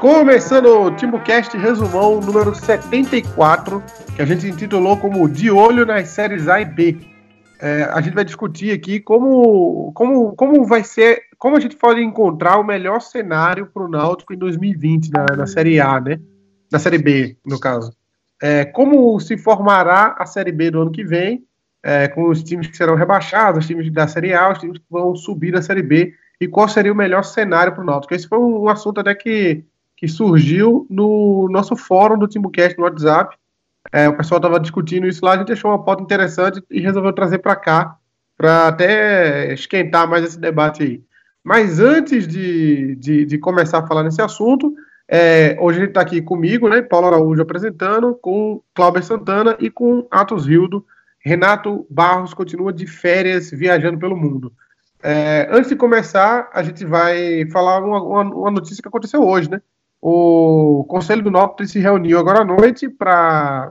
Começando o TimbuCast Resumão número 74, que a gente intitulou como De Olho nas Séries A e B. É, a gente vai discutir aqui como, como, como vai ser, como a gente pode encontrar o melhor cenário para o Náutico em 2020 na, na Série A, né? Na Série B, no caso. É, como se formará a Série B do ano que vem, é, com os times que serão rebaixados, os times da Série A, os times que vão subir da Série B, e qual seria o melhor cenário para o Náutico. Esse foi um, assunto até que que surgiu no nosso fórum do Timbucast no WhatsApp. É, o pessoal estava discutindo isso lá, a gente achou uma pauta interessante e resolveu trazer para cá, para até esquentar mais esse debate aí. Mas antes de, de, de começar a falar nesse assunto, é, hoje a gente está aqui comigo, né, Paulo Araújo apresentando, com Cláudio Santana e com Atos Rildo. Renato Barros continua de férias viajando pelo mundo. É, antes de começar, a gente vai falar uma, uma, uma notícia que aconteceu hoje, né? O Conselho do Norte se reuniu agora à noite para.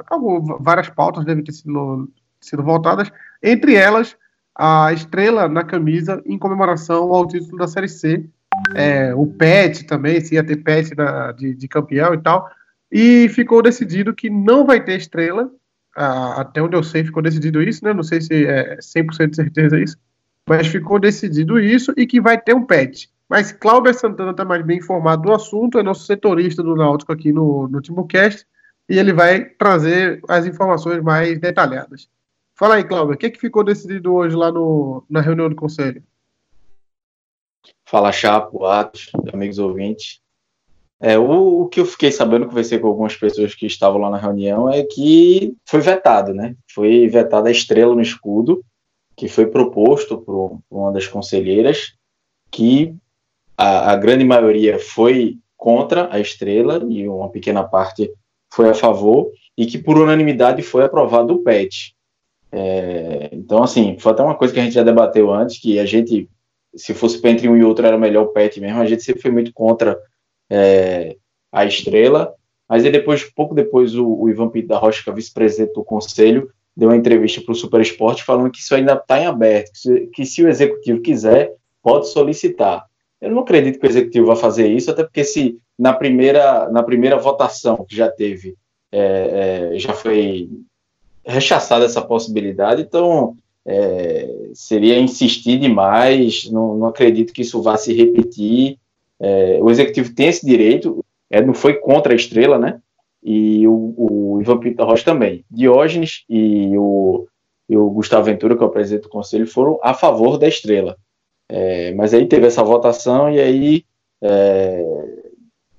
Várias pautas devem ter sido, sido voltadas, entre elas a estrela na camisa em comemoração ao título da Série C. É, o PET também, se ia ter PET de, de, campeão e tal. E ficou decidido que não vai ter estrela. Até onde eu sei, ficou decidido isso, né? Não sei se é 100% de certeza isso. Mas ficou decidido isso e que vai ter um PET. Mas Cláudio Santana está mais bem informado do assunto, é nosso setorista do Náutico aqui no, no Timbucast, e ele vai trazer as informações mais detalhadas. Fala aí, Cláudio, o que, que ficou decidido hoje lá no, na reunião do Conselho? Fala, Chapo, Atos, amigos ouvintes. É, o, o, que eu fiquei sabendo, conversei com algumas pessoas que estavam lá na reunião, é que foi vetado, né? Foi vetada a estrela no escudo, que foi proposto por uma das conselheiras, que a, a grande maioria foi contra a estrela e uma pequena parte foi a favor, e que por unanimidade foi aprovado o PET. É, então, assim, foi até uma coisa que a gente já debateu antes, que a gente, se fosse entre um e outro, era melhor o PET mesmo, a gente sempre foi muito contra é, a estrela, mas aí depois, pouco depois, o, o Ivan Pinto da Rocha, que é vice-presidente do conselho, deu uma entrevista para o Super Esporte falando que isso ainda está em aberto, que que se o executivo quiser, pode solicitar. Eu não acredito que o executivo vá fazer isso, até porque se na primeira, na primeira votação que já teve, é, é, já foi rechaçada essa possibilidade, então é, seria insistir demais, não, não, acredito que isso vá se repetir. É, o executivo tem esse direito, é, não foi contra a estrela, né? E o, o Ivan Pinto Rocha também. Diógenes e o, e o Gustavo Ventura, que é o presidente do conselho, foram a favor da estrela. É, mas aí teve essa votação e aí é,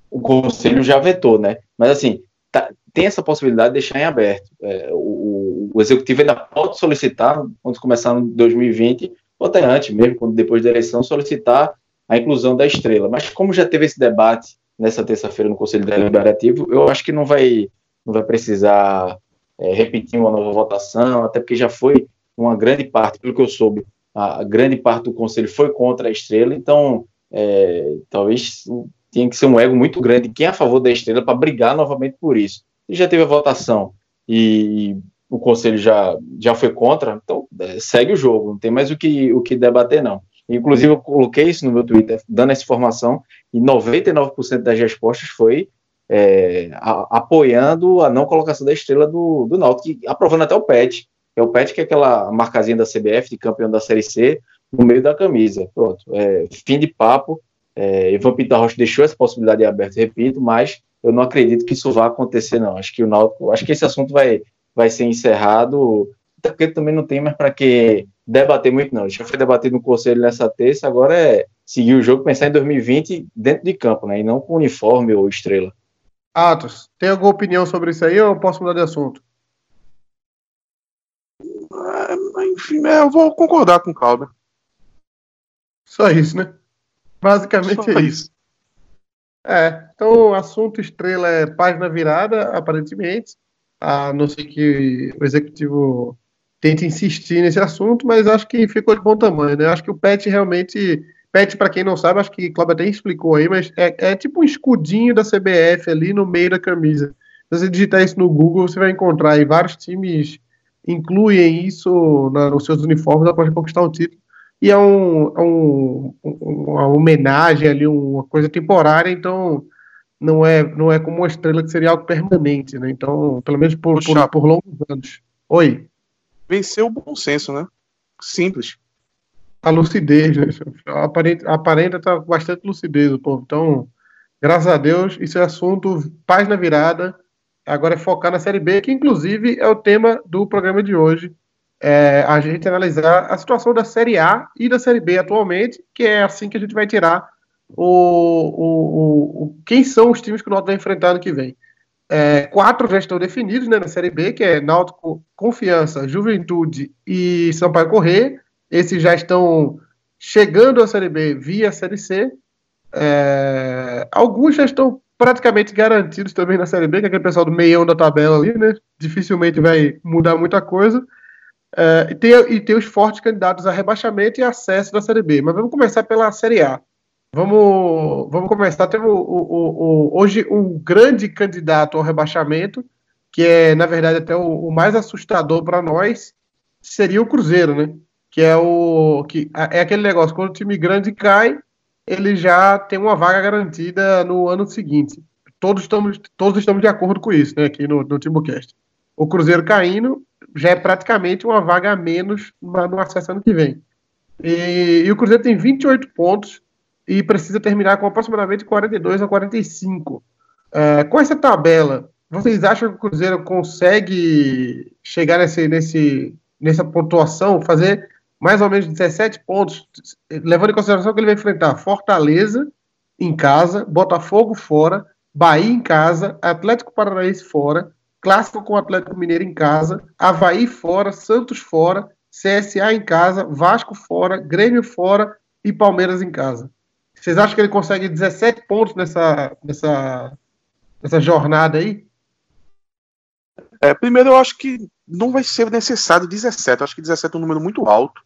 o conselho já vetou, né? Mas assim, tá, tem essa possibilidade de deixar em aberto. É, o, o, executivo ainda pode solicitar, quando começar em 2020, ou até antes mesmo, quando depois da eleição, solicitar a inclusão da estrela. Mas como já teve esse debate nessa terça-feira no Conselho Deliberativo, eu acho que não vai, não vai precisar é, repetir uma nova votação, até porque já foi uma grande parte, pelo que eu soube, a, grande parte do conselho foi contra a estrela, então é, talvez tenha que ser um ego muito grande quem é a favor da estrela para brigar novamente por isso. E já teve a votação e, o conselho já, já foi contra, então é, segue o jogo, não tem mais o que, o que debater, não. Inclusive, eu coloquei isso no meu Twitter, dando essa informação, e 99% das respostas foi é, a, apoiando a não colocação da estrela do, do Náutico, aprovando até o PET. É o PET, que é aquela marcazinha da CBF de campeão da Série C no meio da camisa. Pronto, é, fim de papo. É, Ivan Pinto Rocha deixou essa possibilidade aberta, repito, mas eu não acredito que isso vá acontecer, não. Acho que o Náutico, acho que esse assunto vai, vai ser encerrado, até porque também não tem mais para que debater muito, não. Já foi debatido no conselho nessa terça, agora é seguir o jogo, pensar em 2020 dentro de campo, né? E não com uniforme ou estrela. Atos, tem alguma opinião sobre isso aí ou eu posso mudar de assunto? Enfim, é, eu vou concordar com o Calder. Só isso, né? Basicamente Só é isso. isso. É, então o assunto estrela é página virada, aparentemente. A não ser que o executivo tente insistir nesse assunto, mas acho que ficou de bom tamanho, né? Acho que o PET realmente. PET, para quem não sabe, acho que o Cláudio até explicou aí, mas é, é, tipo um escudinho da CBF ali no meio da camisa. Se você digitar isso no Google, você vai encontrar aí vários times incluem isso na, nos seus uniformes após conquistar o título. E é, um, é um, uma homenagem ali, uma coisa temporária, então não é, não é como uma estrela que seria algo permanente, né? Então, pelo menos por, por, por longos anos. Oi. Venceu o bom senso, né? Simples. A lucidez, né? Aparenta, aparenta tá bastante lucidez o povo. Então, graças a Deus, isso é assunto paz na virada. Agora é focar na Série B, que inclusive é o tema do programa de hoje. É a gente analisar a situação da Série A e da Série B atualmente, que é assim que a gente vai tirar o, o, o, quem são os times que o Náutico vai enfrentar no que vem. É, quatro já estão definidos né, na Série B, que é Náutico, Confiança, Juventude e Sampaio Corrêa. Esses já estão chegando à Série B via Série C. É, alguns já estão praticamente garantidos também na Série B, que é aquele pessoal do meião da tabela ali, né? Dificilmente vai mudar muita coisa. É, e, tem, e tem os fortes candidatos a rebaixamento e acesso da Série B. Mas vamos começar pela Série A. Vamos, vamos começar. Temos o, o, o, hoje um grande candidato ao rebaixamento, que é, na verdade, até o, o mais assustador para nós, seria o Cruzeiro, né? Que é o que é aquele negócio, quando o time grande cai, ele já tem uma vaga garantida no ano seguinte. Todos estamos, todos estamos de acordo com isso, né? Aqui no, no Timbucast. O Cruzeiro caindo já é praticamente uma vaga a menos no acesso ano que vem. E, e o Cruzeiro tem 28 pontos e precisa terminar com aproximadamente 42 a 45. É, com essa tabela, vocês acham que o Cruzeiro consegue chegar nesse, nesse, nessa pontuação, fazer mais ou menos 17 pontos, levando em consideração que ele vai enfrentar Fortaleza em casa, Botafogo fora, Bahia em casa, Atlético Paranaense fora, Clássico com Atlético Mineiro em casa, Havaí fora, Santos fora, CSA em casa, Vasco fora, Grêmio fora e Palmeiras em casa. Vocês acham que ele consegue 17 pontos nessa, nessa, nessa jornada aí? É, primeiro, eu acho que não vai ser necessário 17. Eu acho que 17 é um número muito alto.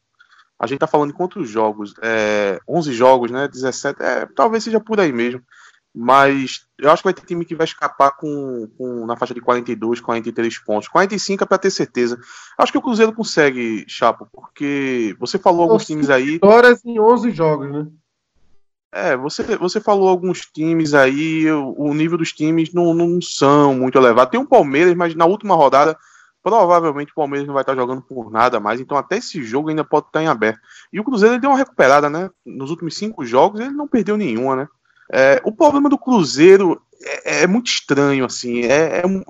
A gente tá falando de quantos jogos? É, 11 jogos, né? 17, é, talvez seja por aí mesmo. Mas eu acho que vai ter time que vai escapar com, com na faixa de 42, 43 pontos. 45 é para ter certeza. Acho que o Cruzeiro consegue, Chapo, porque você falou alguns times aí. Horas em 11 jogos, né? É, você, você falou alguns times aí, o, o nível dos times não, não são muito elevado. Tem o Palmeiras, mas na última rodada, provavelmente o Palmeiras não vai estar jogando por nada mais, então até esse jogo ainda pode estar em aberto. E o Cruzeiro deu uma recuperada, né? Nos últimos cinco jogos ele não perdeu nenhuma, né? É, o problema do Cruzeiro é, é muito estranho, assim, é, é, um,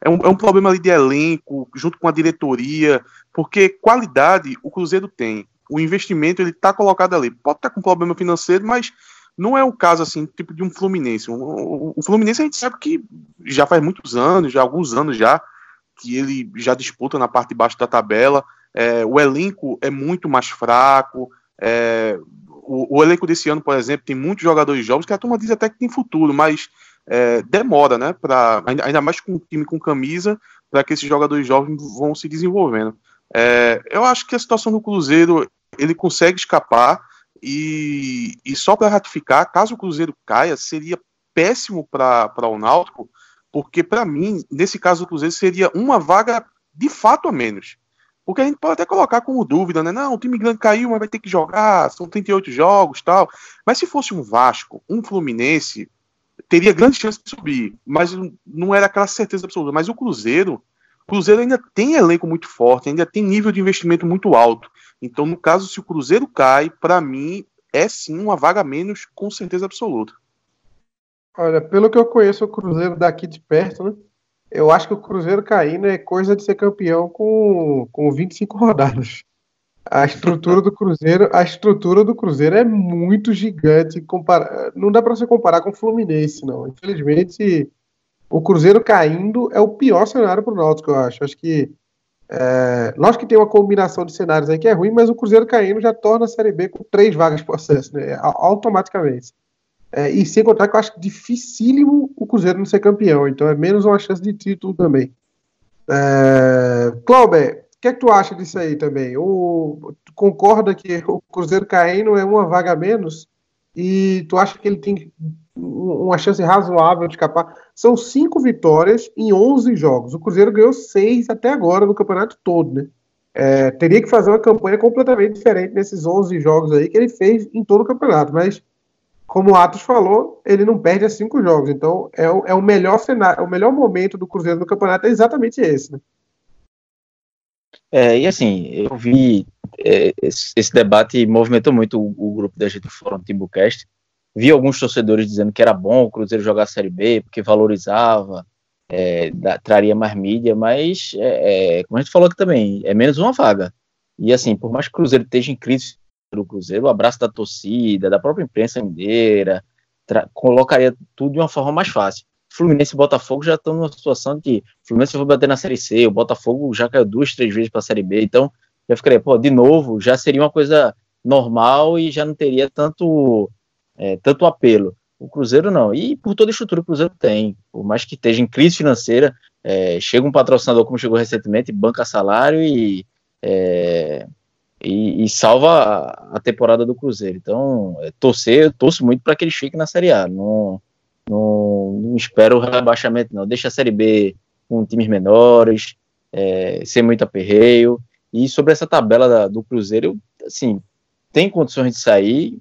é, um, é um problema ali de elenco, junto com a diretoria, porque qualidade o Cruzeiro tem o investimento ele está colocado ali. Pode estar tá com problema financeiro, mas não é o caso assim, tipo de um Fluminense. O, Fluminense a gente sabe que já faz muitos anos, já alguns anos já, que ele já disputa na parte de baixo da tabela. É, o elenco é muito mais fraco. É, o, o, elenco desse ano, por exemplo, tem muitos jogadores jovens que a turma diz até que tem futuro, mas é, demora, né? Pra, ainda, ainda mais com um time com camisa, para que esses jogadores jovens vão se desenvolvendo. É, eu acho que a situação do Cruzeiro ele consegue escapar e, e só para ratificar, caso o Cruzeiro caia, seria péssimo para o Náutico, porque para mim, nesse caso do Cruzeiro, seria uma vaga de fato a menos. Porque a gente pode até colocar como dúvida, né? Não, o time grande caiu, mas vai ter que jogar, são 38 jogos tal. Mas se fosse um Vasco, um Fluminense, teria grande chance de subir. Mas não era aquela certeza absoluta. Mas o Cruzeiro, o Cruzeiro ainda tem elenco muito forte, ainda tem nível de investimento muito alto. Então, no caso, se o Cruzeiro cai, para mim é sim uma vaga menos, com certeza absoluta. Olha, pelo que eu conheço o Cruzeiro daqui de perto, né? Eu acho que o Cruzeiro caindo é coisa de ser campeão com, com 25 rodadas. A estrutura do Cruzeiro, a estrutura do Cruzeiro é muito gigante. Compara... Não dá para você comparar com o Fluminense, não. Infelizmente, o Cruzeiro caindo é o pior cenário para o Náutico, eu acho. Acho que é, lógico que tem uma combinação de cenários aí que é ruim, mas o Cruzeiro caindo já torna a Série B com três vagas por acesso, né? Automaticamente. É, e sem contar que eu acho dificílimo o Cruzeiro não ser campeão, então é menos uma chance de título também. É, Clauber, o que é que tu acha disso aí também? Tu concorda que o Cruzeiro caindo é uma vaga menos? E tu acha que ele tem uma chance razoável de escapar. São cinco vitórias em 11 jogos. O Cruzeiro ganhou seis até agora no campeonato todo, né? É, teria que fazer uma campanha completamente diferente nesses 11 jogos aí que ele fez em todo o campeonato. Mas como o Atos falou, ele não perde a cinco jogos. Então é o, é o melhor cenário, o melhor momento do Cruzeiro no campeonato é exatamente esse, né? É, e assim, eu vi é, esse, esse, debate movimentou muito o, o grupo da gente do Fórum Timbucast. Vi alguns torcedores dizendo que era bom o Cruzeiro jogar a Série B, porque valorizava, é, da, traria mais mídia, mas, é, é, como a gente falou aqui também, é menos uma vaga. E assim, por mais que o Cruzeiro esteja em crise do Cruzeiro, o abraço da torcida, da própria imprensa mineira, colocaria tudo de uma forma mais fácil. Fluminense e Botafogo já estão numa situação de que Fluminense foi bater na Série C, o Botafogo já caiu duas, três vezes para a Série B, então já ficaria, pô, de novo, já seria uma coisa normal e já não teria tanto, é, tanto apelo. O Cruzeiro não. E por toda a estrutura que o Cruzeiro tem, por mais que esteja em crise financeira, é, chega um patrocinador como chegou recentemente, banca salário e, é, e, e, salva a temporada do Cruzeiro. Então, é, torcer, eu torço muito para que ele fique na Série A. Não, não, não, espero o rebaixamento, não. Deixa a Série B com times menores, é, sem muito aperreio. E sobre essa tabela da, do Cruzeiro, assim, tem condições de sair,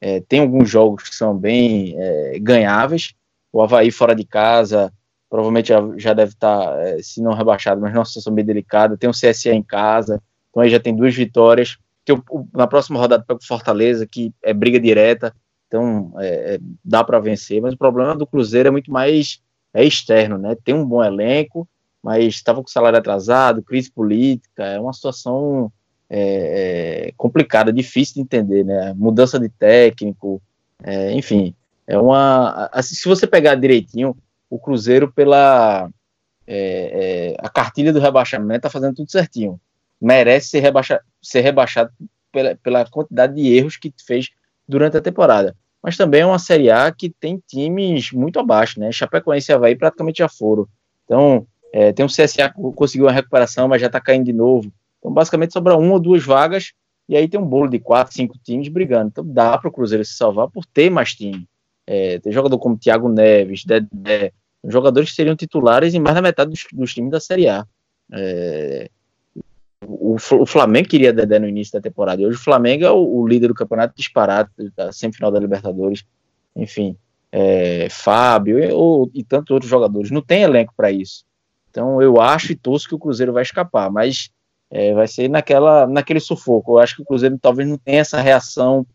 é, tem alguns jogos que são bem é, ganháveis. O Havaí fora de casa provavelmente já, já deve estar, tá, é, se não rebaixado, mas numa situação bem delicada. Tem o CSA em casa, então aí já tem duas vitórias. Tem o, na próxima rodada pega o Fortaleza, que é briga direta, então é, é, dá para vencer. Mas o problema do Cruzeiro é muito mais é externo, né? Tem um bom elenco, mas estava com salário atrasado, crise política, é uma situação é, é, complicada, difícil de entender, né? Mudança de técnico, é, enfim, é uma. Assim, se você pegar direitinho, o Cruzeiro pela é, é, a cartilha do rebaixamento tá fazendo tudo certinho, merece ser, rebaixa, ser rebaixado pela, pela quantidade de erros que fez durante a temporada. Mas também é uma Série A que tem times muito abaixo, né? Chapecoense e Havaí praticamente já foram. Então, é, tem um CSA que conseguiu uma recuperação, mas já está caindo de novo. Então, basicamente, sobra uma ou duas vagas, e aí tem um bolo de quatro, cinco times brigando. Então, dá para o Cruzeiro se salvar por ter mais time. É, tem jogador como Thiago Neves, Dedé, jogadores que seriam titulares em mais da metade dos, dos times da Série A. É, o, o, Flamengo queria Dedé no início da temporada, e hoje o Flamengo é o, o líder do campeonato disparado, da semifinal da Libertadores. Enfim, é, Fábio e, ou, e tantos outros jogadores. Não tem elenco para isso. Então eu acho e torço que o Cruzeiro vai escapar, mas é, vai ser naquela, naquele sufoco. Eu acho que o Cruzeiro talvez não tenha essa reação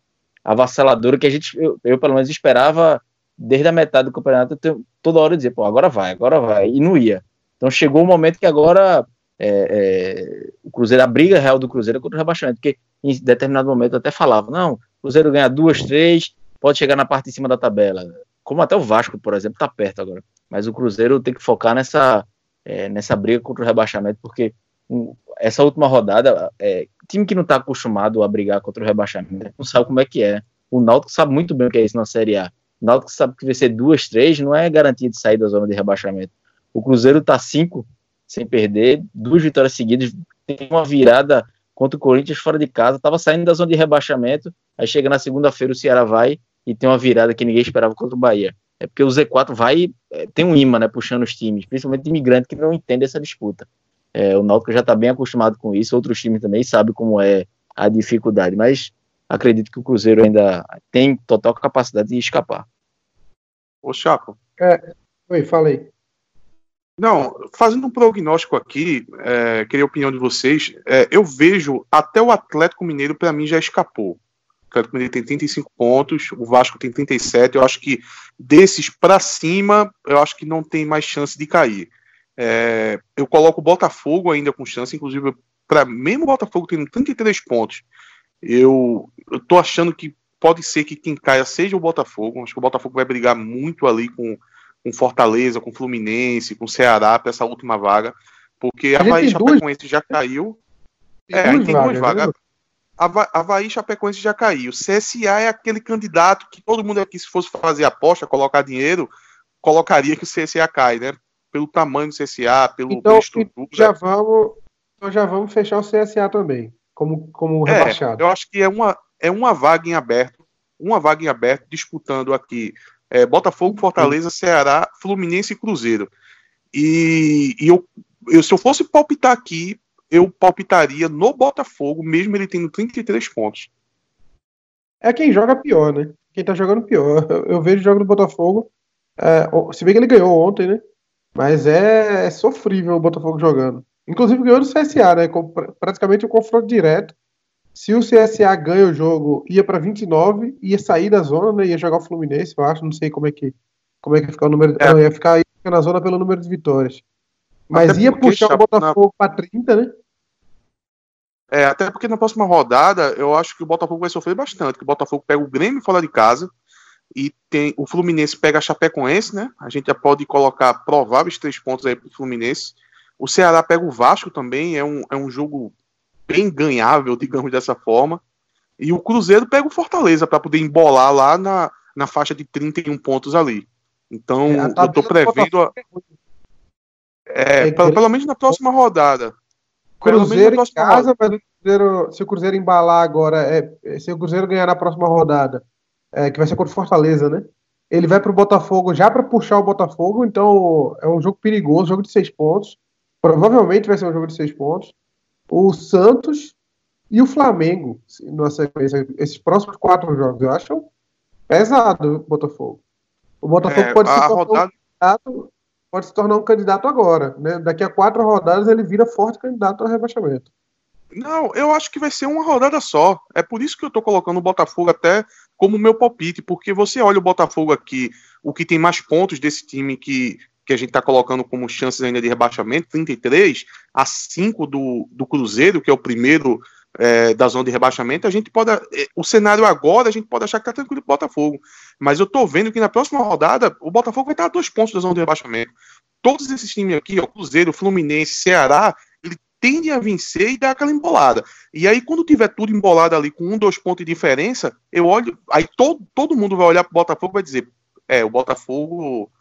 avassaladora que a gente, eu, eu pelo menos esperava desde a metade do campeonato, toda hora dizer, pô, agora vai, agora vai, e não ia. Então chegou o momento que agora é, é, o Cruzeiro, a briga real do Cruzeiro é contra o rebaixamento, porque em determinado momento até falava, não, o Cruzeiro ganha duas, três, pode chegar na parte de cima da tabela, como até o Vasco, por exemplo, tá perto agora. Mas o Cruzeiro tem que focar nessa, é, nessa briga contra o rebaixamento, porque um, essa última rodada, é, time que não está acostumado a brigar contra o rebaixamento, não sabe como é que é. O Náutico sabe muito bem o que é isso na Série A. O Náutico sabe que vai ser duas, três, não é garantia de sair da zona de rebaixamento. O Cruzeiro está cinco sem perder, duas vitórias seguidas, tem uma virada contra o Corinthians fora de casa, estava saindo da zona de rebaixamento, aí chega na segunda-feira o Ceará vai e tem uma virada que ninguém esperava contra o Bahia é porque o Z4 vai, é, tem um imã, né, puxando os times, principalmente imigrante que não entende essa disputa. É, o Náutico já está bem acostumado com isso, outros times também sabem como é a dificuldade, mas acredito que o Cruzeiro ainda tem total capacidade de escapar. Ô, Chaco. É, oi, falei. Não, fazendo um prognóstico aqui, é, queria a opinião de vocês. É, eu vejo até o Atlético Mineiro, para mim, já escapou. Atlético Mineiro tem 35 pontos, o Vasco tem 37. Eu acho que desses para cima, eu acho que não tem mais chance de cair. É, eu coloco o Botafogo ainda com chance, inclusive, para mesmo o Botafogo tendo 33 pontos, eu, eu tô achando que pode ser que quem caia seja o Botafogo. Acho que o Botafogo vai brigar muito ali com, com Fortaleza, com Fluminense, com Ceará para essa última vaga, porque a Havaí Chapecoense já caiu. É, aí tem duas vagas. Né? Havaí Chapecoense já caiu. CSA é aquele candidato que todo mundo aqui, se fosse fazer aposta, colocar dinheiro, colocaria que o CSA cai, né? Pelo tamanho do CSA, pelo, então, estrutura. Já vamos, então já vamos fechar o CSA também, como, como é, rebaixado. Eu acho que é uma, é uma vaga em aberto, uma vaga em aberto, disputando aqui é, Botafogo, Fortaleza, Ceará, Fluminense e Cruzeiro. E, e eu, eu, se eu fosse palpitar aqui, eu palpitaria no Botafogo, mesmo ele tendo 33 pontos. É quem joga pior, né? quem tá jogando pior. Eu, eu vejo o jogo do Botafogo. É, se bem que ele ganhou ontem, né? Mas é, é sofrível o Botafogo jogando. Inclusive ganhou do CSA, né? Com praticamente um confronto direto. Se o CSA ganha o jogo, ia para 29, ia sair da zona, né? Ia jogar o Fluminense, eu acho. Não sei como é que, como é que fica o número. É. Não, ia ficar na zona pelo número de vitórias. Mas até ia puxar o Botafogo na... para 30, né? É, até porque na próxima rodada eu acho que o Botafogo vai sofrer bastante. Que o Botafogo pega o Grêmio fora de casa e tem o Fluminense pega a Chapecoense, né? A gente já pode colocar prováveis três pontos aí pro Fluminense. O Ceará pega o Vasco também, é um, é um jogo bem ganhável, digamos dessa forma. E o Cruzeiro pega o Fortaleza para poder embolar lá na, na faixa de 31 pontos ali. Então, é, eu tô prevendo. A... É, é, pelo, pelo menos na próxima rodada. Cruzeiro em casa, mas o Cruzeiro, se o Cruzeiro embalar agora, é, se o Cruzeiro ganhar na próxima rodada, é, que vai ser contra o Fortaleza, né? Ele vai para o Botafogo já para puxar o Botafogo, então é um jogo perigoso, jogo de seis pontos. Provavelmente vai ser um jogo de seis pontos. O Santos e o Flamengo, na sequência, esses próximos quatro jogos, eu acho pesado o Botafogo. O Botafogo é, pode, se rodada... um candidato, pode se tornar um candidato agora. Né? Daqui a quatro rodadas ele vira forte candidato ao rebaixamento. Não, eu acho que vai ser uma rodada só. É por isso que eu tô colocando o Botafogo até como meu palpite, porque você olha o Botafogo aqui, o que tem mais pontos desse time que, que a gente tá colocando como chances ainda de rebaixamento, 33 a 5 do, do Cruzeiro, que é o primeiro é, da zona de rebaixamento, a gente pode. É, o cenário agora, a gente pode achar que tá tranquilo pro Botafogo. Mas eu tô vendo que na próxima rodada, o Botafogo vai estar a dois pontos da zona de rebaixamento. Todos esses times aqui, ó, Cruzeiro, Fluminense, Ceará, ele tende a vencer e dar aquela embolada. E aí, quando tiver tudo embolado ali com um, dois pontos de diferença, eu olho. Aí todo, todo mundo vai olhar pro Botafogo e vai dizer: é, o Botafogo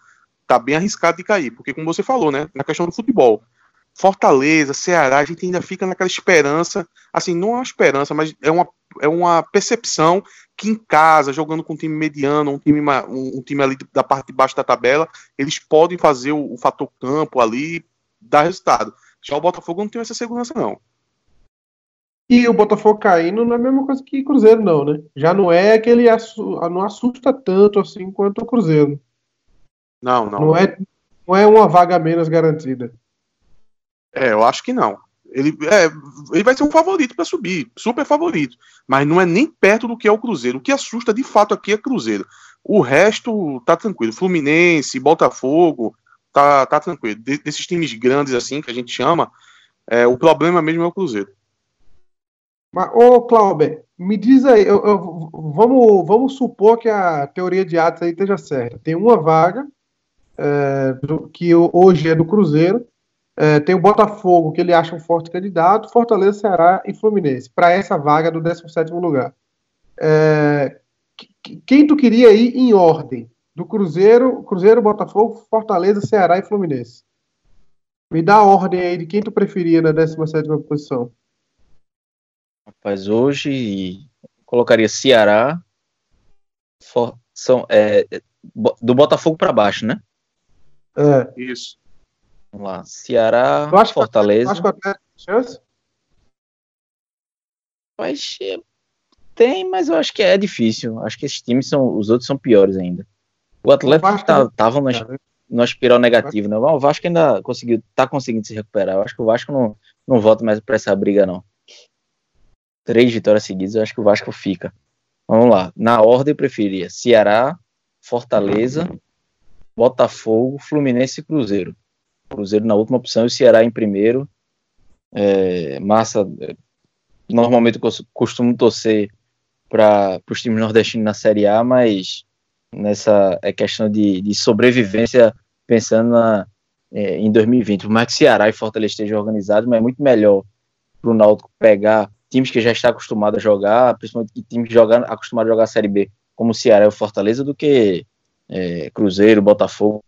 tá bem arriscado de cair. Porque, como você falou, né? Na questão do futebol. Fortaleza, Ceará, a gente ainda fica naquela esperança, assim, não é uma esperança, mas é uma, é uma percepção que em casa, jogando com um time mediano, um time, um, time ali da parte de baixo da tabela, eles podem fazer o, o fator campo ali, dar resultado. Já o Botafogo não tem essa segurança, não. E o Botafogo caindo não é a mesma coisa que Cruzeiro, não, né? Já não é aquele. Não assusta tanto assim quanto o Cruzeiro. Não, não. Não é, não é uma vaga menos garantida. É, eu acho que não. Ele, é, ele vai ser um favorito para subir, super favorito. Mas não é nem perto do que é o Cruzeiro. O que assusta de fato aqui é Cruzeiro. O resto tá tranquilo. Fluminense, Botafogo, tá, tá tranquilo. De, desses times grandes assim que a gente chama, é, o problema mesmo é o Cruzeiro. Mas, ô Clauber, me diz aí, eu, eu, vamos, vamos supor que a teoria de atos aí esteja certa. Tem uma vaga é, do, que hoje é do Cruzeiro, é, tem o Botafogo, que ele acha um forte candidato, Fortaleza, Ceará e Fluminense, para essa vaga do 17 lugar. É, quem tu queria ir em ordem? Do Cruzeiro, Cruzeiro, Botafogo, Fortaleza, Ceará e Fluminense. Me dá a ordem aí de quem tu preferia na 17 posição. Rapaz, hoje colocaria Ceará, for, são, é, do Botafogo para baixo, né? É. Isso. Vamos lá. Ceará, acho Fortaleza. acho que até chance? Mas tem, mas eu acho que é difícil. Acho que esses times são. Os outros são piores ainda. O Atlético tá, tava no, no espiral negativo, né? O Vasco ainda conseguiu, tá conseguindo se recuperar. Eu acho que o Vasco não, não volta mais para essa briga, não. Três vitórias seguidas, eu acho que o Vasco fica. Vamos lá. Na ordem, eu preferia Ceará, Fortaleza, Botafogo, Fluminense e Cruzeiro. Cruzeiro na última opção e o Ceará em primeiro. É, massa, normalmente eu costumo torcer para os times nordestinos na Série A, mas nessa é questão de, de sobrevivência pensando na, é, em 2020. Por mais que Ceará e Fortaleza estejam organizados, mas é muito melhor para o Náutico pegar times que já está acostumado a jogar, principalmente times que jogam, acostumados a jogar a Série B, como o Ceará e o Fortaleza, do que é, Cruzeiro, Botafogo,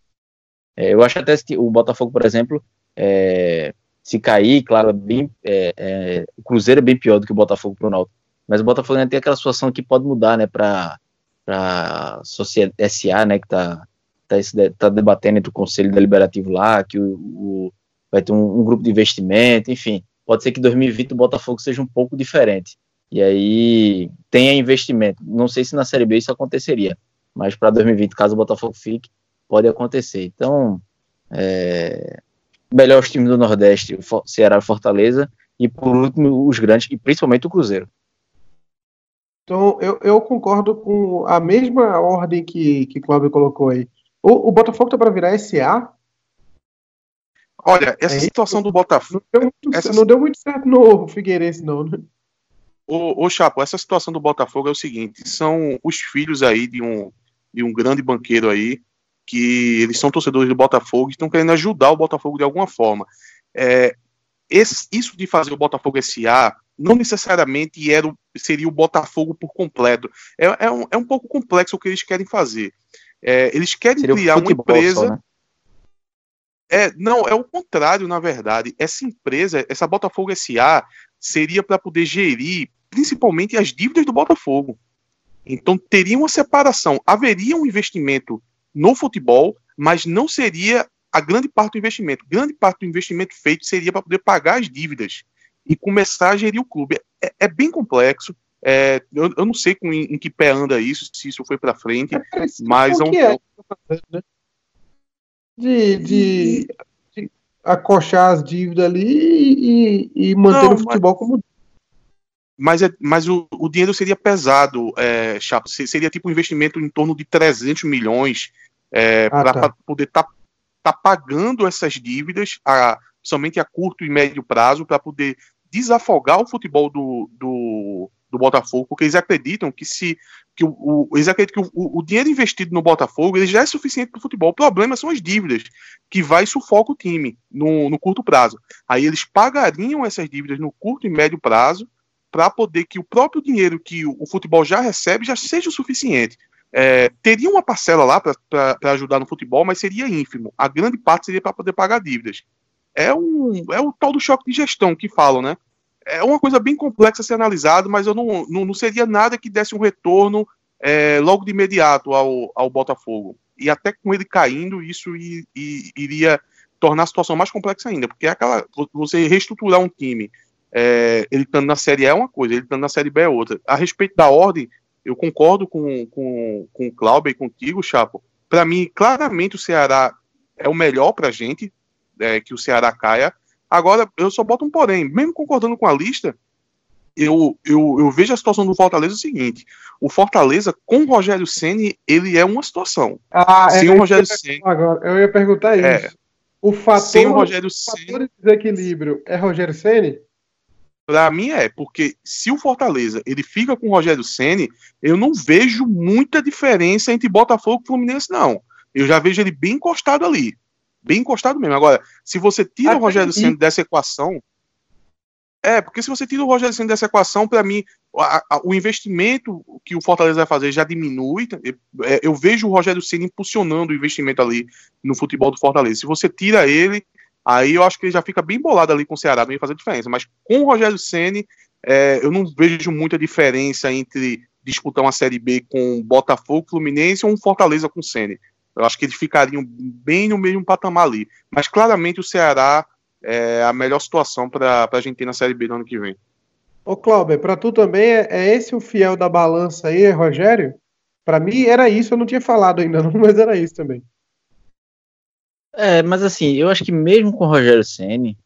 é, eu acho até que o Botafogo, por exemplo, é, se cair, claro, bem, é, é, o Cruzeiro é bem pior do que o Botafogo pro Náutico. Mas o Botafogo ainda tem aquela situação que pode mudar, né, para Sociedade SA, né, que tá, tá, tá, debatendo entre o Conselho Deliberativo lá, que o, o vai ter um, um, grupo de investimento, enfim. Pode ser que 2020 o Botafogo seja um pouco diferente. E aí tem investimento. Não sei se na Série B isso aconteceria, mas para 2020, caso o Botafogo fique, pode acontecer. Então, é, melhor os times do Nordeste, Ceará e Fortaleza, e por último os grandes, e principalmente o Cruzeiro. Então, eu, eu concordo com a mesma ordem que, que Cláudio colocou aí. O, o Botafogo tá para virar SA? Olha, essa é situação do Botafogo. Não deu, muito, essa... não deu muito certo no Figueirense, não, né? Ô, ô, Chapo, essa situação do Botafogo é o seguinte: são os filhos aí de um, de um grande banqueiro aí, que eles são torcedores do Botafogo e estão querendo ajudar o Botafogo de alguma forma. É, esse, isso de fazer o Botafogo SA não necessariamente era, seria o Botafogo por completo. É, é, um, é um pouco complexo o que eles querem fazer. É, eles querem seria criar uma empresa. Só, né? É, não, é o contrário, na verdade. Essa empresa, essa Botafogo SA, seria para poder gerir principalmente as dívidas do Botafogo. Então teria uma separação, haveria um investimento no futebol, mas não seria a grande parte do investimento. Grande parte do investimento feito seria para poder pagar as dívidas e começar a gerir o clube. É, é bem complexo. É, eu, eu, não sei com, em, em, que pé anda isso, se isso foi para frente, é, mas é um. É, né? de, de, de, acochar as dívidas ali e, e manter não, o futebol mas, como. Mas, é, mas o, o dinheiro seria pesado, é, Chapo. Seria tipo um investimento em torno de 300 milhões é, ah, para tá. poder estar tá, tá pagando essas dívidas, a, somente a curto e médio prazo, para poder desafogar o futebol do, do, do, Botafogo, porque eles acreditam que se que o, o eles acreditam que o, o, dinheiro investido no Botafogo ele já é suficiente para o futebol. O problema são as dívidas, que vai sufocar o time no, no curto prazo. Aí eles pagariam essas dívidas no curto e médio prazo para poder que o próprio dinheiro que o, futebol já recebe já seja o suficiente. É, teria uma parcela lá para ajudar no futebol, mas seria ínfimo. A grande parte seria para poder pagar dívidas é, um, é o tal do choque de gestão que falam, né? É uma coisa bem complexa a ser analisado, mas eu não, não, não seria nada que desse um retorno é, logo de imediato ao, ao Botafogo. E até com ele caindo, isso i, i, iria tornar a situação mais complexa ainda, porque é aquela, você reestruturar um time, é, ele estando na Série A é uma coisa, ele estando na Série B é outra. A respeito da ordem, eu concordo com, com, com o Cláudio e contigo, Chapo. Para mim, claramente o Ceará é o melhor para a gente, é, que o Ceará caia. Agora, eu só boto um porém, mesmo concordando com a lista, eu, eu, eu vejo a situação do Fortaleza o seguinte: o Fortaleza com o Rogério Ceni ele é uma situação. Ah, é, Sem é, o Rogério Ceni. Agora, eu ia perguntar isso. É, o fator, Sem o Rogério Ceni. desequilíbrio é Rogério Ceni? Para mim é, porque se o Fortaleza ele fica com o Rogério Ceni, eu não vejo muita diferença entre Botafogo e Fluminense, não. Eu já vejo ele bem encostado ali bem encostado mesmo. Agora, se você tira Até o Rogério Senna dessa equação. É, porque se você tira o Rogério Senna dessa equação, para mim, a, a, o investimento que o Fortaleza vai fazer já diminui. Eu, é, eu vejo o Rogério Senna impulsionando o investimento ali no futebol do Fortaleza. Se você tira ele, aí eu acho que ele já fica bem bolado ali com o Ceará, não ia fazer diferença. Mas com o Rogério Senna, é, eu não vejo muita diferença entre disputar uma Série B com Botafogo, Fluminense ou um Fortaleza com Senna. Eu acho que eles ficariam bem no mesmo patamar ali. Mas claramente o Ceará é a melhor situação para a gente ter na Série B no ano que vem. Ô Cláudio, para tu também é, é, esse o fiel da balança aí, Rogério? Para mim era isso, eu não tinha falado ainda, mas era isso também. É, mas assim, eu acho que mesmo com o Rogério Ceni,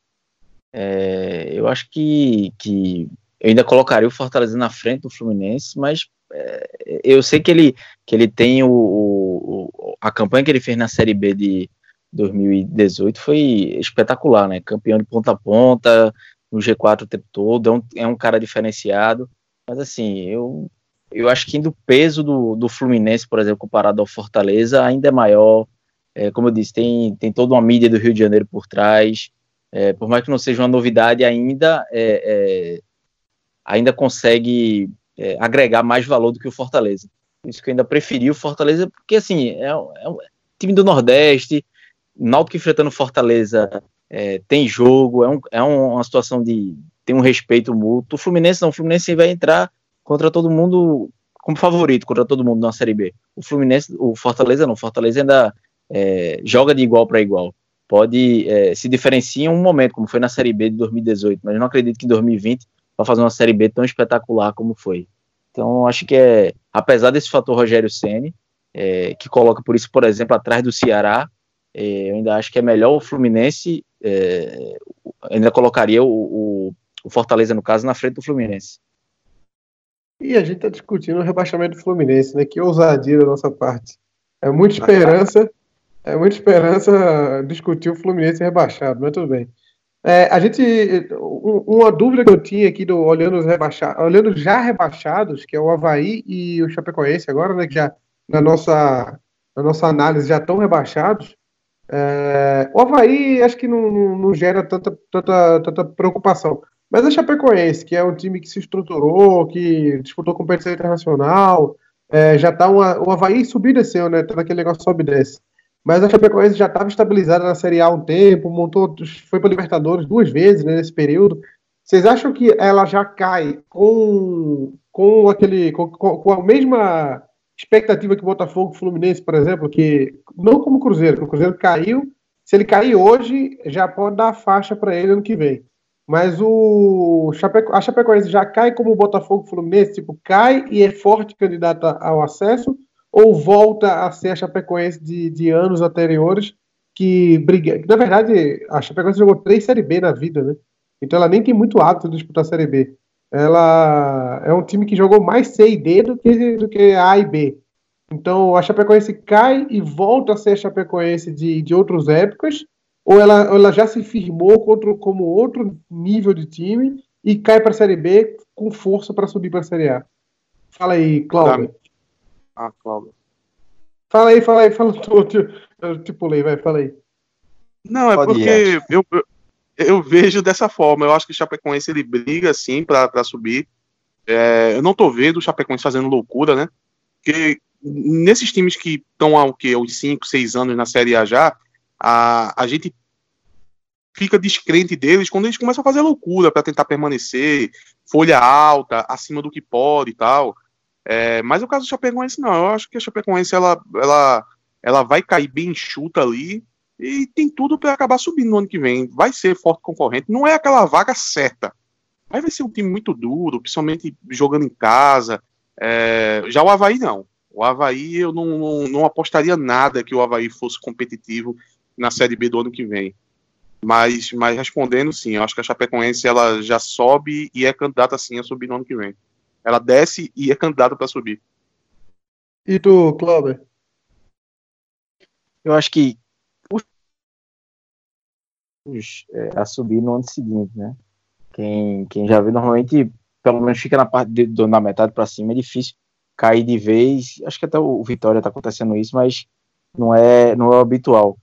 é, eu acho que, que eu ainda colocaria o Fortaleza na frente do Fluminense, mas é, eu sei que ele, que ele tem o, o, a campanha que ele fez na Série B de 2018 foi espetacular, né? Campeão de ponta a ponta, no G4 o tempo todo, é um, é um cara diferenciado, mas assim, eu, eu acho que o peso do, do Fluminense, por exemplo, comparado ao Fortaleza, ainda é maior. É, como eu disse, tem, tem toda uma mídia do Rio de Janeiro por trás. É, por mais que não seja uma novidade ainda, é, é ainda consegue é, agregar mais valor do que o Fortaleza. Isso que eu ainda preferi o Fortaleza, porque assim, é, é um time do Nordeste, Náutico enfrentando Fortaleza tem jogo, é, um, é uma situação de tem um respeito mútuo. O Fluminense não, o Fluminense vai entrar contra todo mundo como favorito, contra todo mundo na Série B. O Fluminense, o Fortaleza não, o Fortaleza ainda é, joga de igual para igual. Pode é, se diferenciar em um momento, como foi na Série B de 2018, mas não acredito que em 2020 para fazer uma Série B tão espetacular como foi. Então, acho que é, apesar desse fator Rogério Ceni, é, que coloca por isso, por exemplo, atrás do Ceará, é, eu ainda acho que é melhor o Fluminense, é, ainda colocaria o, o, o, Fortaleza, no caso, na frente do Fluminense. E a gente está discutindo o rebaixamento do Fluminense, né? Que ousadia da nossa parte. É muita esperança, é muita esperança discutir o Fluminense rebaixado, mas tudo bem. É, a gente, uma dúvida que eu tinha aqui do olhando os rebaixados, olhando já rebaixados, que é o Havaí e o Chapecoense agora, né? Que já na nossa, na nossa análise já estão rebaixados. É, o Havaí acho que não, não, gera tanta, tanta, tanta preocupação. Mas a Chapecoense, que é um time que se estruturou, que disputou competição internacional, é, já tá uma, o Havaí subiu e desceu, né? Tá naquele negócio sobe e desce. Mas a Chapecoense já estava estabilizada na Série A há um tempo, montou, foi para Libertadores duas vezes né, nesse período. Vocês acham que ela já cai com, com aquele com, com a mesma expectativa que o Botafogo Fluminense, por exemplo, que não como Cruzeiro, que o Cruzeiro caiu, se ele cair hoje, já pode dar faixa para ele ano que vem. Mas o Chapeco, a Chapecoense já cai como o Botafogo Fluminense, tipo, cai e é forte candidata ao acesso, ou volta a ser a Chapecoense de, de anos anteriores, que briga. Na verdade, a Chapecoense jogou três Série B na vida, né? Então ela nem tem muito hábito de disputar Série B ela é um time que jogou mais C e D do que, do que A e B. Então a Chapecoense cai e volta a ser a Chapecoense de, de outras épocas, ou ela, ela já se firmou contra, como outro nível de time e cai para a Série B com força para subir para a Série A. Fala aí, Cláudio. Ah, Cláudio. Fala aí, fala aí, fala tudo. Eu te pulei, vai, fala aí. Não, é Pode porque eu, eu, eu vejo dessa forma. Eu acho que o Chapecoense ele briga assim para subir. É, eu não tô vendo o Chapecoense fazendo loucura, né? Porque nesses times que estão há o quê? Uns 5, 6 anos na Série A já, a, a gente fica descrente deles quando eles começam a fazer loucura para tentar permanecer, folha alta, acima do que pode e tal. É, mas o caso do Chapecoense não, eu acho que a Chapecoense ela, ela, ela vai cair bem enxuta ali e tem tudo para acabar subindo no ano que vem. Vai ser forte concorrente. Não é aquela vaga certa. Mas vai ser um time muito duro, principalmente jogando em casa. É... Já o Havaí não. O Havaí eu não, não, não, apostaria nada que o Havaí fosse competitivo na Série B do ano que vem. Mas, mas respondendo sim, eu acho que a Chapecoense ela já sobe e é candidata sim a subir no ano que vem. Ela desce e é candidata para subir. E tu, Cláudio? Eu acho que é, a subir no ano seguinte, né? Quem, quem já vê normalmente, pelo menos fica na parte de, do, na metade para cima, é difícil cair de vez. Acho que até o Vitória está acontecendo isso, mas não é, não é o habitual.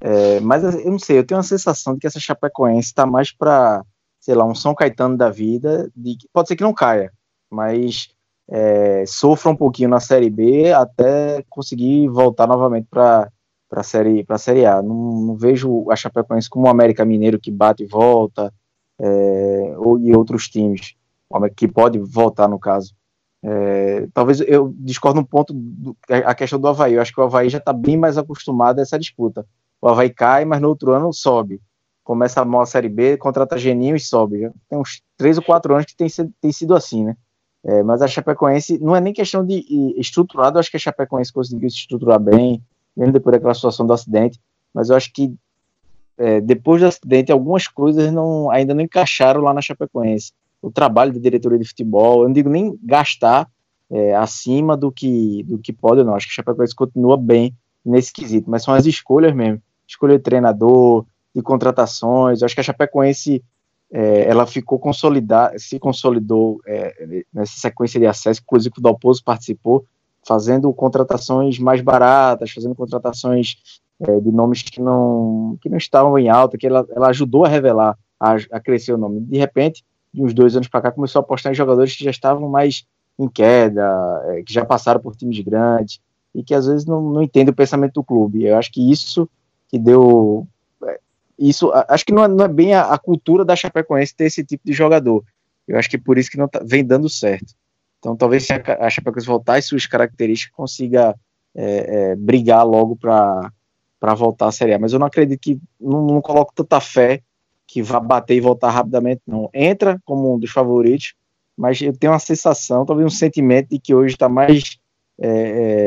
É, mas eu não sei, eu tenho uma sensação de que essa Chapecoense está mais para, sei lá, um São Caetano da vida, de, pode ser que não caia, mas é, sofra um pouquinho na Série B até conseguir voltar novamente para para a série para a série A. Não, não, vejo a Chapecoense como o América Mineiro que bate e volta é, ou e outros times que pode voltar no caso. É, talvez eu discordo um ponto do, a questão do Havaí. Eu acho que o Havaí já está bem mais acostumado a essa disputa. O Havaí cai, mas no outro ano sobe. Começa a Série B, contrata Geninho e sobe. Já tem uns três ou quatro anos que tem, tem sido assim, né? É, mas a Chapecoense não é nem questão de estruturado, acho que a Chapecoense conseguiu se estruturar bem, mesmo depois daquela situação do acidente, mas eu acho que é, depois do acidente algumas coisas não, ainda não encaixaram lá na Chapecoense. O trabalho da diretoria de futebol, eu não digo nem gastar é, acima do que, do que pode, não. Acho que a Chapecoense continua bem nesse quesito, mas são as escolhas mesmo. Escolha de treinador, de contratações. Eu acho que a Chapecoense é, ela ficou consolidada, se consolidou é, nessa sequência de acesso, inclusive o Dalpozo participou, fazendo contratações mais baratas, fazendo contratações é, de nomes que não, que não estavam em alta, que ela, ela ajudou a revelar, a, a crescer o nome. De repente, de uns dois anos para cá, começou a apostar em jogadores que já estavam mais em queda, é, que já passaram por times grandes e que às vezes não, não entendem o pensamento do clube. Eu acho que isso que deu. Isso, acho que não é, não é bem a, a, cultura da Chapecoense ter esse tipo de jogador. Eu acho que por isso que não tá, vem dando certo. Então, talvez se a Chapecoense voltar às suas características, consiga é, é, brigar logo para voltar à Série A. Mas eu não acredito que, não, não coloco tanta fé que vai bater e voltar rapidamente, não. Entra como um dos favoritos, mas eu tenho uma sensação, talvez um sentimento de que hoje está mais é,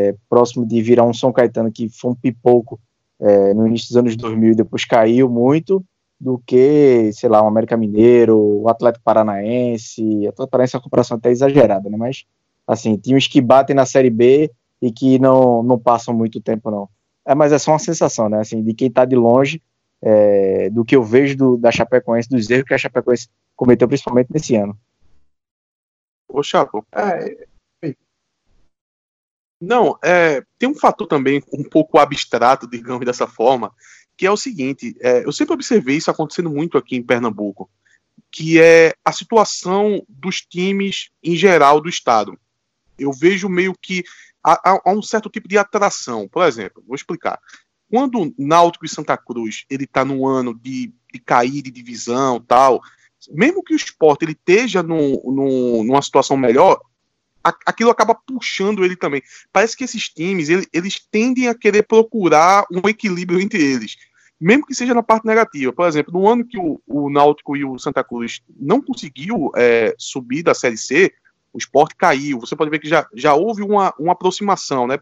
é, próximo de virar um São Caetano que foi um pipoco é, no início dos anos 2000 e depois caiu muito, do que, sei lá, o América Mineiro, o Atlético Paranaense. O Atlético Paranaense é uma comparação até exagerada, né? Mas, assim, times que batem na Série B e que não, não passam muito tempo, não. É, mas é só uma sensação, né? Assim, de quem está de longe, é, do que eu vejo do, da Chapecoense, dos erros que a Chapecoense cometeu, principalmente nesse ano. Ô, Chapo. É, não, é, tem um fator também um pouco abstrato, digamos dessa forma, que é o seguinte: é, eu sempre observei isso acontecendo muito aqui em Pernambuco, que é a situação dos times em geral do estado. Eu vejo meio que há, há um certo tipo de atração. Por exemplo, vou explicar. Quando Náutico e Santa Cruz ele está num ano de, de cair de divisão tal, mesmo que o esporte ele esteja no, no, numa situação melhor, aquilo acaba puxando ele também. Parece que esses times, ele, eles tendem a querer procurar um equilíbrio entre eles, mesmo que seja na parte negativa. Por exemplo, no ano que o, o Náutico e o Santa Cruz não conseguiu é, subir da Série C, o esporte caiu. Você pode ver que já, já houve uma, uma aproximação, né?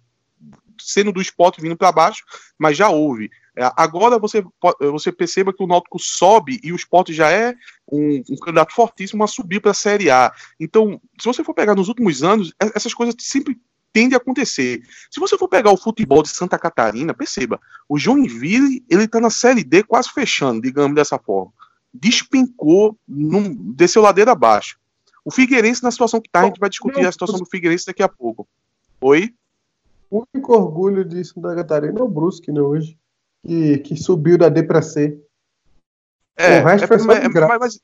Sendo do esporte vindo para baixo, mas já houve. É, agora você, você perceba que o Náutico sobe e o esporte já é um, um candidato fortíssimo a subir para a Série A. Então, se você for pegar nos últimos anos, essas coisas sempre tendem a acontecer. Se você for pegar o futebol de Santa Catarina, perceba, o Joinville ele está na Série D quase fechando, digamos dessa forma. Despencou, num, desceu ladeira abaixo. O Figueirense, na situação que está, a gente vai discutir a situação do Figueirense daqui a pouco. Oi? O único orgulho de Santa Catarina é o Brusque, né, hoje que, que subiu da D para C. É, o resto é, foi só é, mas, mas,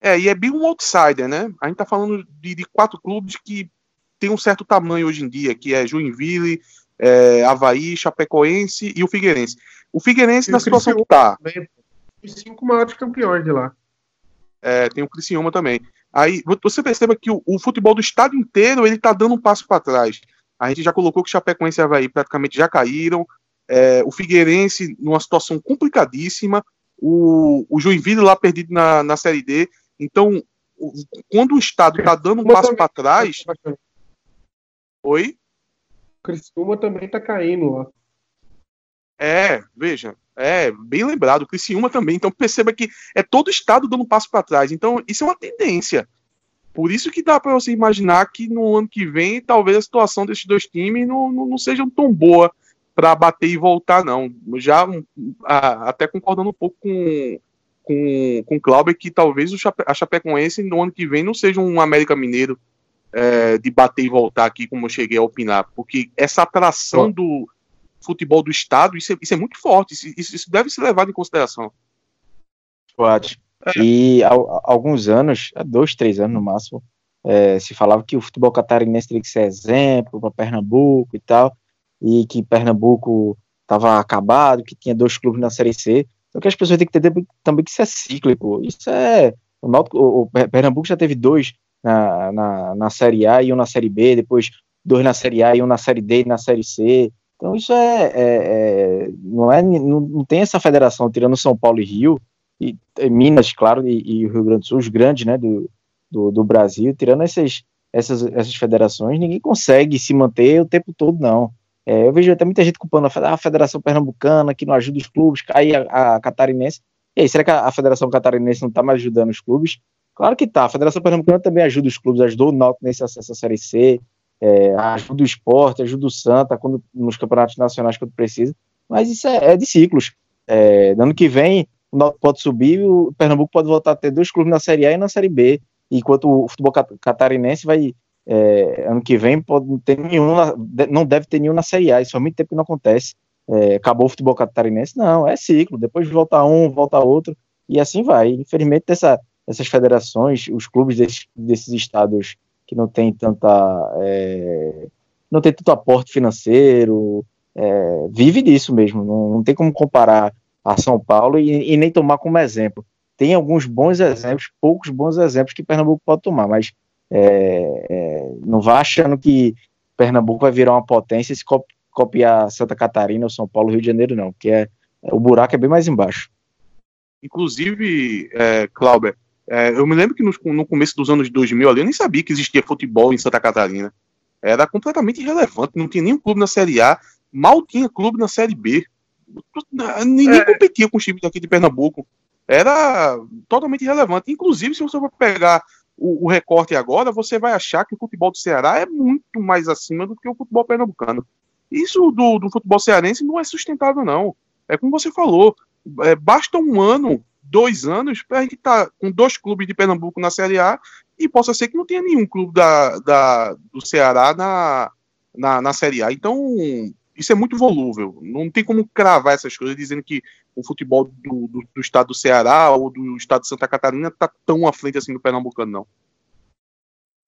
é, e é bem um outsider, né? A gente tá falando de, de, quatro clubes que tem um certo tamanho hoje em dia, que é Joinville, é, Havaí, Chapecoense e o Figueirense. O Figueirense, na situação que tá. Os cinco maiores campeões de lá. É, tem o Criciúma também. Aí você perceba que o, o, futebol do estado inteiro ele tá dando um passo para trás. A gente já colocou que Chapecoense e Havaí praticamente já caíram. É, o Figueirense numa situação complicadíssima, o, o Joinville lá perdido na, na Série D. Então, o, quando o Estado está dando um passo para trás. Oi? O Criciúma também está caindo lá. É, veja, é bem lembrado, o Criciúma também. Então perceba que é todo o estado dando um passo para trás. Então isso é uma tendência. Por isso que dá para você imaginar que no ano que vem talvez a situação desses dois times não, não, não seja tão boa para bater e voltar, não. Já a, até concordando um pouco com, com, com o Clauber que talvez o Chape, a Chapecoense no ano que vem não seja um América Mineiro é, de bater e voltar aqui, como eu cheguei a opinar, porque essa atração do futebol do Estado, isso é, isso é muito forte, isso, isso, deve ser levado em consideração. Pode. É. E há, alguns anos, há dois, três anos no máximo, é, se falava que o futebol catarinense teria que ser exemplo para Pernambuco e tal e que Pernambuco estava acabado, que tinha dois clubes na Série C. Então que as pessoas têm que entender também que isso é cíclico. Isso é. O, Náutico, o Pernambuco já teve dois na, na, na Série A e um na Série B, depois dois na Série A e um na Série D e na Série C. Então isso é, é, é, não é não, não, tem essa federação tirando São Paulo e Rio e, e Minas, claro, e, e, o Rio Grande do Sul, os grandes, né, do, do, do Brasil, tirando essas, essas essas federações, ninguém consegue se manter o tempo todo não. É, eu vejo até muita gente culpando a Federação Pernambucana, que não ajuda os clubes, cai a, a Catarinense. E aí, será que a, a Federação Catarinense não está mais ajudando os clubes? Claro que está. A Federação Pernambucana também ajuda os clubes, ajudou o Náutico nesse acesso à Série C, é, ajuda o esporte, ajuda o Santa quando, nos campeonatos nacionais quando precisa. Mas isso é, é de ciclos. É, ano que vem, o Náutico pode subir, o Pernambuco pode voltar a ter dois clubes na Série A e na Série B, enquanto o futebol catarinense vai é, ano que vem pode não ter nenhum, não deve ter nenhum na Série A, isso há muito tempo que não acontece. É, acabou o futebol catarinense, não, é ciclo, depois volta um, volta outro, e assim vai. Infelizmente, dessa, essas federações, os clubes desses, desses estados que não tem tanta. É, não tem tanto aporte financeiro, é, vive disso mesmo, não, não, tem como comparar a São Paulo e, e nem tomar como exemplo. Tem alguns bons exemplos, poucos bons exemplos que Pernambuco pode tomar, mas é, é, não vá achando que Pernambuco vai virar uma potência se copiar Santa Catarina, ou São Paulo, Rio de Janeiro, não, porque é, o buraco é bem mais embaixo. Inclusive, é, Clauber, é, eu me lembro que no, no, começo dos anos 2000 ali, eu nem sabia que existia futebol em Santa Catarina. Era completamente irrelevante, não tinha nenhum clube na Série A, mal tinha clube na Série B. Ninguém é. competia com os times daqui de Pernambuco. Era totalmente irrelevante. Inclusive, se você for pegar o, o, recorte agora, você vai achar que o futebol do Ceará é muito mais acima do que o futebol pernambucano. Isso do, do futebol cearense não é sustentável, não. É como você falou, é, basta um ano, dois anos, para a gente estar tá com dois clubes de Pernambuco na Série A e possa ser que não tenha nenhum clube da, da, do Ceará na, na, na Série A. Então, isso é muito volúvel. Não tem como cravar essas coisas dizendo que o futebol do, do, do estado do Ceará ou do estado de Santa Catarina está tão à frente assim do Pernambucano, não.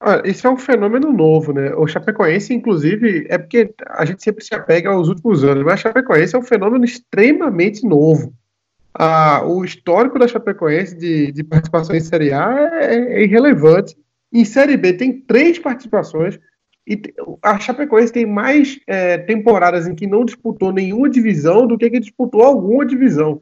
Ah, isso é um fenômeno novo, né? O Chapecoense, inclusive, é porque a gente sempre se apega aos últimos anos, mas o Chapecoense é um fenômeno extremamente novo. Ah, o histórico da Chapecoense de, de participação em Série A é, é irrelevante. Em Série B tem três participações, e a Chapecoense tem mais é, temporadas em que não disputou nenhuma divisão do que que disputou alguma divisão.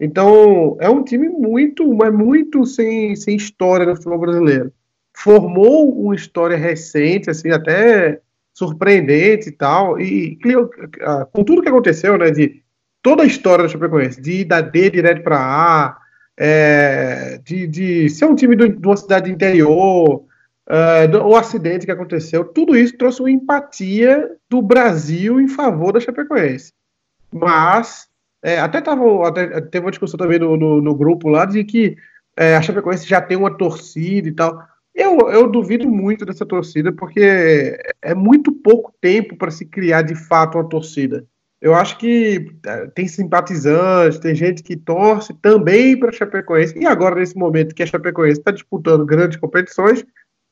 Então, é um time muito, mas muito sem, sem história no futebol brasileiro. Formou uma história recente, assim, até surpreendente e tal, e com tudo que aconteceu, né, de toda a história da Chapecoense, de ir da D direto para A, é, de, de ser um time de uma cidade interior, uh, o acidente que aconteceu, tudo isso trouxe uma empatia do Brasil em favor da Chapecoense. Mas, é, até, tava, até teve uma discussão também no, no, no grupo lá de que é, a Chapecoense já tem uma torcida e tal. Eu, eu duvido muito dessa torcida, porque é muito pouco tempo para se criar de fato uma torcida. Eu acho que tem simpatizantes, tem gente que torce também para a Chapecoense. E agora, nesse momento que a Chapecoense está disputando grandes competições,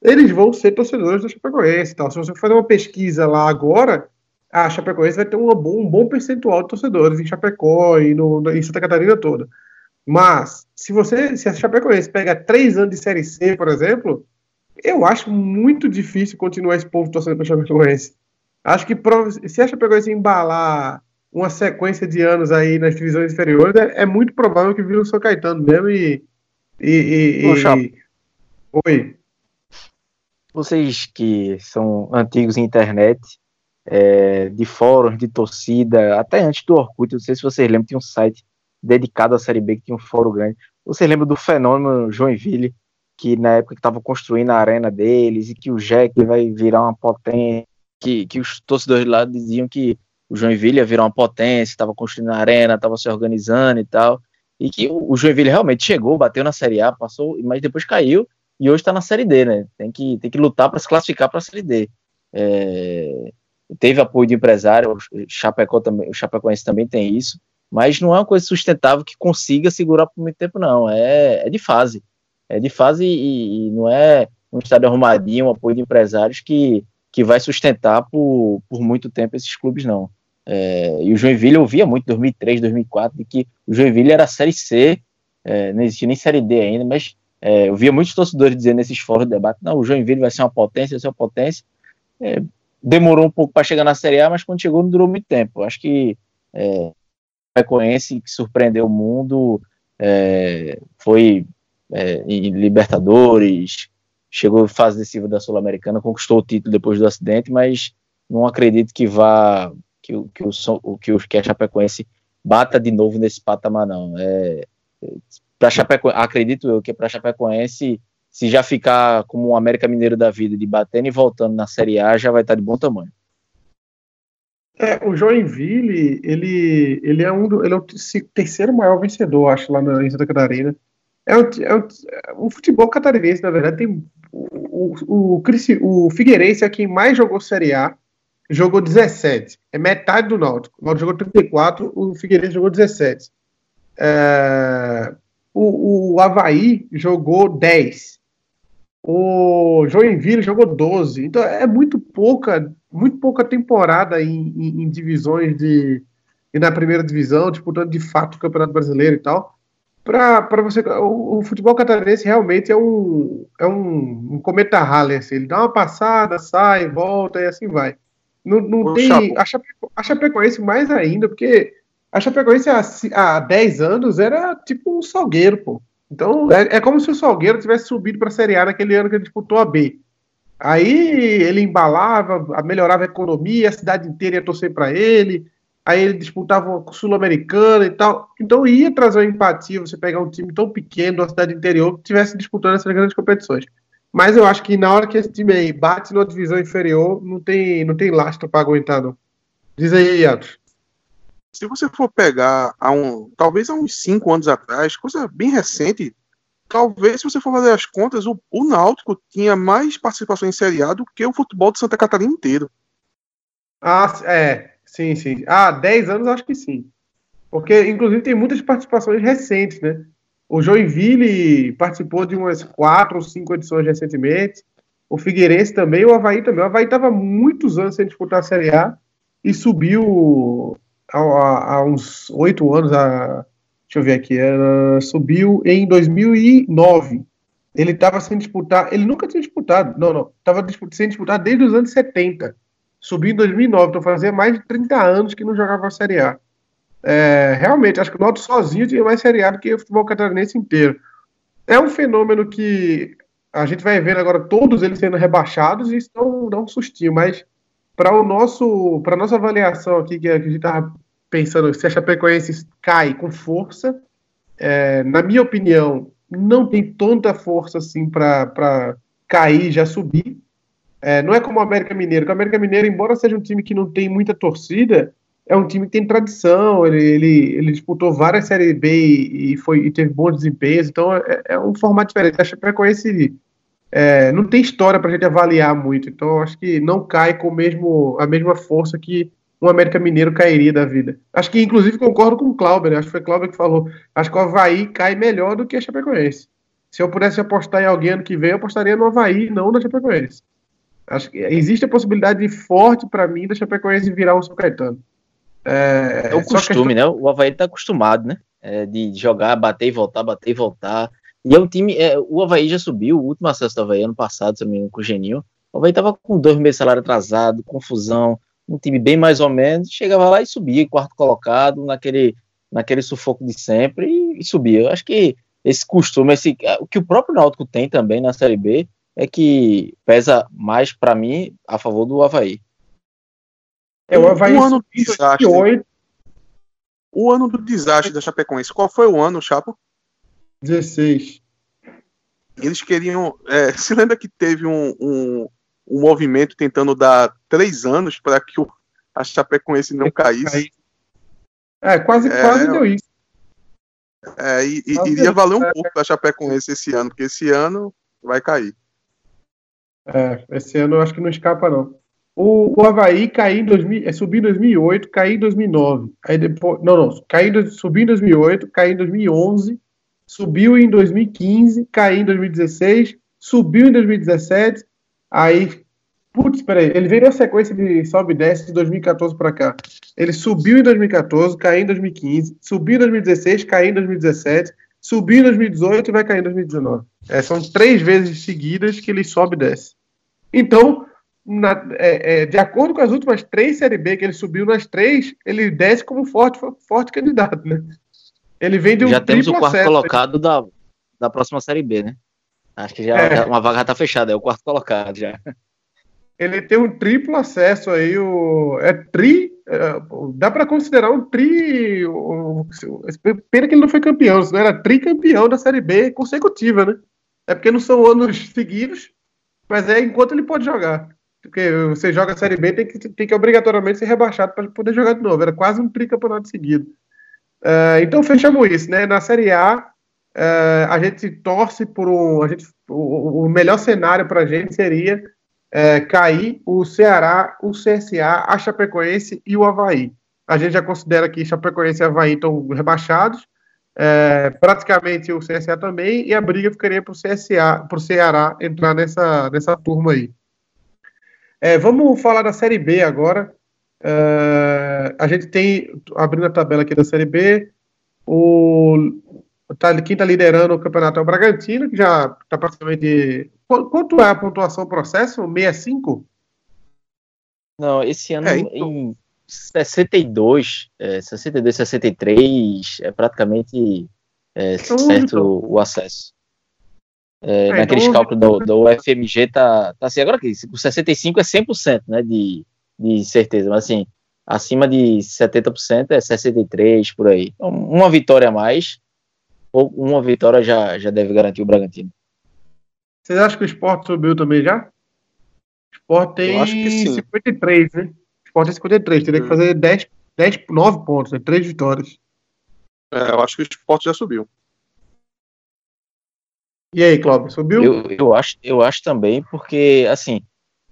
eles vão ser torcedores da Chapecoense. Tal. Se você fazer uma pesquisa lá agora, a Chapecoense vai ter um bom, um bom percentual de torcedores em Chapecó e no, em Santa Catarina toda. Mas, se você se a Chapecoense pega três anos de Série C, por exemplo, eu acho muito difícil continuar esse povo torcendo para a Chapecoense. Acho que se a Chapecoense embalar uma sequência de anos aí nas divisões inferiores, é, é muito provável que vire o São Caetano mesmo e. e, e, e... Oi vocês que são antigos em internet, é, de fóruns, de torcida, até antes do Orkut, não sei se vocês lembram, tinha um site dedicado à Série B que tinha um fórum grande. Vocês lembram do fenômeno Joinville, que na época que estavam construindo a arena deles e que o Jack vai virar uma potência, que, que os torcedores lá diziam que o Joinville ia virar uma potência, estava construindo a arena, estava se organizando e tal, e que o Joinville realmente chegou, bateu na Série A, passou, mas depois caiu, e hoje está na Série D, né? Tem que, tem que lutar para se classificar para a Série D. É, teve apoio de empresário, o Chapecó também, o Chapecoense também tem isso, mas não é uma coisa sustentável que consiga segurar por muito tempo, não. É, é de fase. É de fase e, e não é um estádio arrumadinho, um apoio de empresários que, que vai sustentar por, por muito tempo esses clubes, não. É, e o Joinville eu via muito 2003, 2004, de que o Joinville era Série C, é, não existia nem Série D ainda, mas é, eu via muitos torcedores dizendo nesses fóruns de debate: não, o Joinville vai ser uma potência, vai ser uma potência. É, demorou um pouco para chegar na Série A, mas quando chegou não durou muito tempo. Acho que é, Frequência que surpreendeu o mundo é, foi é, em Libertadores, chegou fase decisiva da Sul-Americana, conquistou o título depois do acidente, mas não acredito que vá que, que, o, que, o, que a Chapecoense bata de novo nesse patamar, não. É, para Chapecoense, acredito eu que para Chapecoense, se já ficar como o um América Mineiro da vida, de batendo e voltando na Série A, já vai estar de bom tamanho. É, o Joinville, ele, ele é um do, ele é o terceiro maior vencedor, acho, lá na, em Santa Catarina. É o, é o, o futebol catarinense, na verdade, tem o, o, o, o Figueirense é quem mais jogou Série A, jogou 17. É metade do Náutico. O Náutico jogou 34, o Figueirense jogou 17. É, o, o Havaí jogou 10. O Joinville jogou 12. Então é muito pouca, muito pouca temporada em, em, em divisões de. E na primeira divisão, disputando de fato o Campeonato Brasileiro e tal. Para você. O, o, futebol catarinense realmente é um, é um, um cometa Halley. Assim, ele dá uma passada, sai, volta e assim vai. Não, não tem. A, Chapeco, a Chapecoense mais ainda, porque A Chapecoense há, há 10 anos era tipo um Salgueiro, pô. Então é, é como se o Salgueiro tivesse subido para a Série A naquele ano que ele disputou a B. Aí ele embalava, melhorava a economia, a cidade inteira ia torcer para ele. Aí ele disputava o Sul-Americana e tal. Então ia trazer uma empatia você pegar um time tão pequeno, uma cidade interior, que estivesse disputando essas grandes competições. Mas eu acho que na hora que esse time aí bate numa divisão inferior, não tem, não tem lastro para aguentar, não. Diz aí, Yatos. Se você for pegar a um, talvez há uns cinco anos atrás, coisa bem recente, talvez se você for fazer as contas, o, o Náutico tinha mais participação em Série A do que o futebol de Santa Catarina inteiro. Ah, é, sim, sim. Ah, 10 anos acho que sim. Porque, inclusive, tem muitas participações recentes, né? O Joinville participou de umas quatro ou cinco edições recentemente. O Figueirense também, o Havaí também. O Havaí estava muitos anos sem disputar a Série A e subiu há, há uns oito anos. A, deixa eu ver aqui. Ela subiu em 2009. Ele estava sem disputar. Ele nunca tinha disputado. Não, não. Estava sem disputar desde os anos 70. Subiu em 2009. Então fazia mais de 30 anos que não jogava a Série A. É, realmente, acho que o Náutico sozinho tinha mais Série A do que o futebol catarinense inteiro. É um fenômeno que a gente vai ver agora todos eles sendo rebaixados e isso não dá um sustinho, mas para o nosso para nossa avaliação aqui que a gente estava pensando se a Chapecoense cai com força, é, na minha opinião não tem tanta força assim para cair e já subir. É, não é como o América Mineiro, o América Mineiro, embora seja um time que não tem muita torcida, é um time que tem tradição, ele, ele, ele disputou várias Série B e, e, foi, e teve bons desempenhos, então é, é um formato diferente. A Chapecoense é, não tem história para a gente avaliar muito, então acho que não cai com mesmo, a mesma força que um América Mineiro cairia da vida. Acho que, inclusive, concordo com o Clauber, acho que foi o Clauber que falou, acho que o Havaí cai melhor do que a Chapecoense. Se eu pudesse apostar em alguém ano que vem, eu apostaria no Havaí, não na Chapecoense. Acho que existe a possibilidade forte para mim da Chapecoense virar um São Caetano. É, é o costume, né? O Havaí tá acostumado, né? É, de jogar, bater e voltar, bater e voltar. E é um time. É, o Havaí já subiu, o último acesso do Havaí ano passado, engano, com o Geninho. O Havaí tava com dois meses de salário atrasado, confusão, um time bem mais ou menos, chegava lá e subia, quarto colocado, naquele, naquele sufoco de sempre, e, e subia. Eu acho que esse costume, esse, o que o próprio Náutico tem também na Série B, é que pesa mais para mim a favor do Havaí. É, o Havaí o ano do desastre. O ano do desastre da Chapecoense. Qual foi o ano, Chapo? 16. Eles queriam. É, se lembra que teve um, um, um movimento tentando dar três anos para que o, a Chapecoense não caísse? É, quase, é, quase deu isso. É, e, e iria valer um pouco para a Chapecoense esse ano, porque esse ano vai cair. É, esse ano eu acho que não escapa, não. O, o Havaí caiu em 2000, é, subiu em 2008, caiu em 2009. Aí depois, não, não, caiu, subiu em 2008, caiu em 2011, subiu em 2015, caiu em 2016, subiu em 2017. Aí, putz, peraí, ele veio na sequência de sobe e desce de 2014 para cá. Ele subiu em 2014, caiu em 2015, subiu em 2016, caiu em 2017, subiu em 2018 e vai cair em 2019. É, são três vezes seguidas que ele sobe e desce. Então, na, é, é, de acordo com as últimas três Série B que ele subiu nas três, ele desce como forte, forte candidato, né? Ele vem de um Já temos o quarto acesso, colocado da, da próxima Série B, né? Acho que já é. uma vaga tá fechada, é o quarto colocado já. Ele tem um triplo acesso aí, o, é tri, é, dá para considerar um tri, o, pena que ele não foi campeão, senão era tricampeão da Série B consecutiva, né? É porque não são anos seguidos, mas é enquanto ele pode jogar. Porque você joga a Série B, tem que, tem que obrigatoriamente ser rebaixado para poder jogar de novo. Era quase um tricampeonato seguido. Uh, então fechamos isso, né? Na Série A, uh, a gente torce por um. A gente, o, o melhor cenário para a gente seria uh, cair o Ceará, o CSA, a Chapecoense e o Havaí. A gente já considera que Chapecoense e Havaí estão rebaixados. praticamente o CSA também, e a briga ficaria para o CSA, para o Ceará entrar nessa, nessa turma aí. É, vamos falar da Série B agora. Uh, a gente tem, abrindo a tabela aqui da Série B, o quem está liderando o campeonato é o Bragantino, que já está praticamente. Quanto é a pontuação processo? 65? Não, esse ano, é, então... em, 62, é, 62, 63 é praticamente é, então, certo então. o acesso. É, é, naqueles então, cálculos do, do UFMG tá, tá assim, agora que o 65 é 100%, né, de, de certeza, mas assim, acima de 70% é 63 por aí. Então, uma vitória a mais, uma vitória já, já deve garantir o Bragantino. Vocês acham que o Sport subiu também já? O Sport tem 53, né? O Sport tem 53, teria hum. que fazer 10, 10, 9 pontos, né? 3 vitórias. É, eu acho que o Sport já subiu. E aí, Cláudio, subiu? Eu, eu, acho, eu acho também, porque, assim,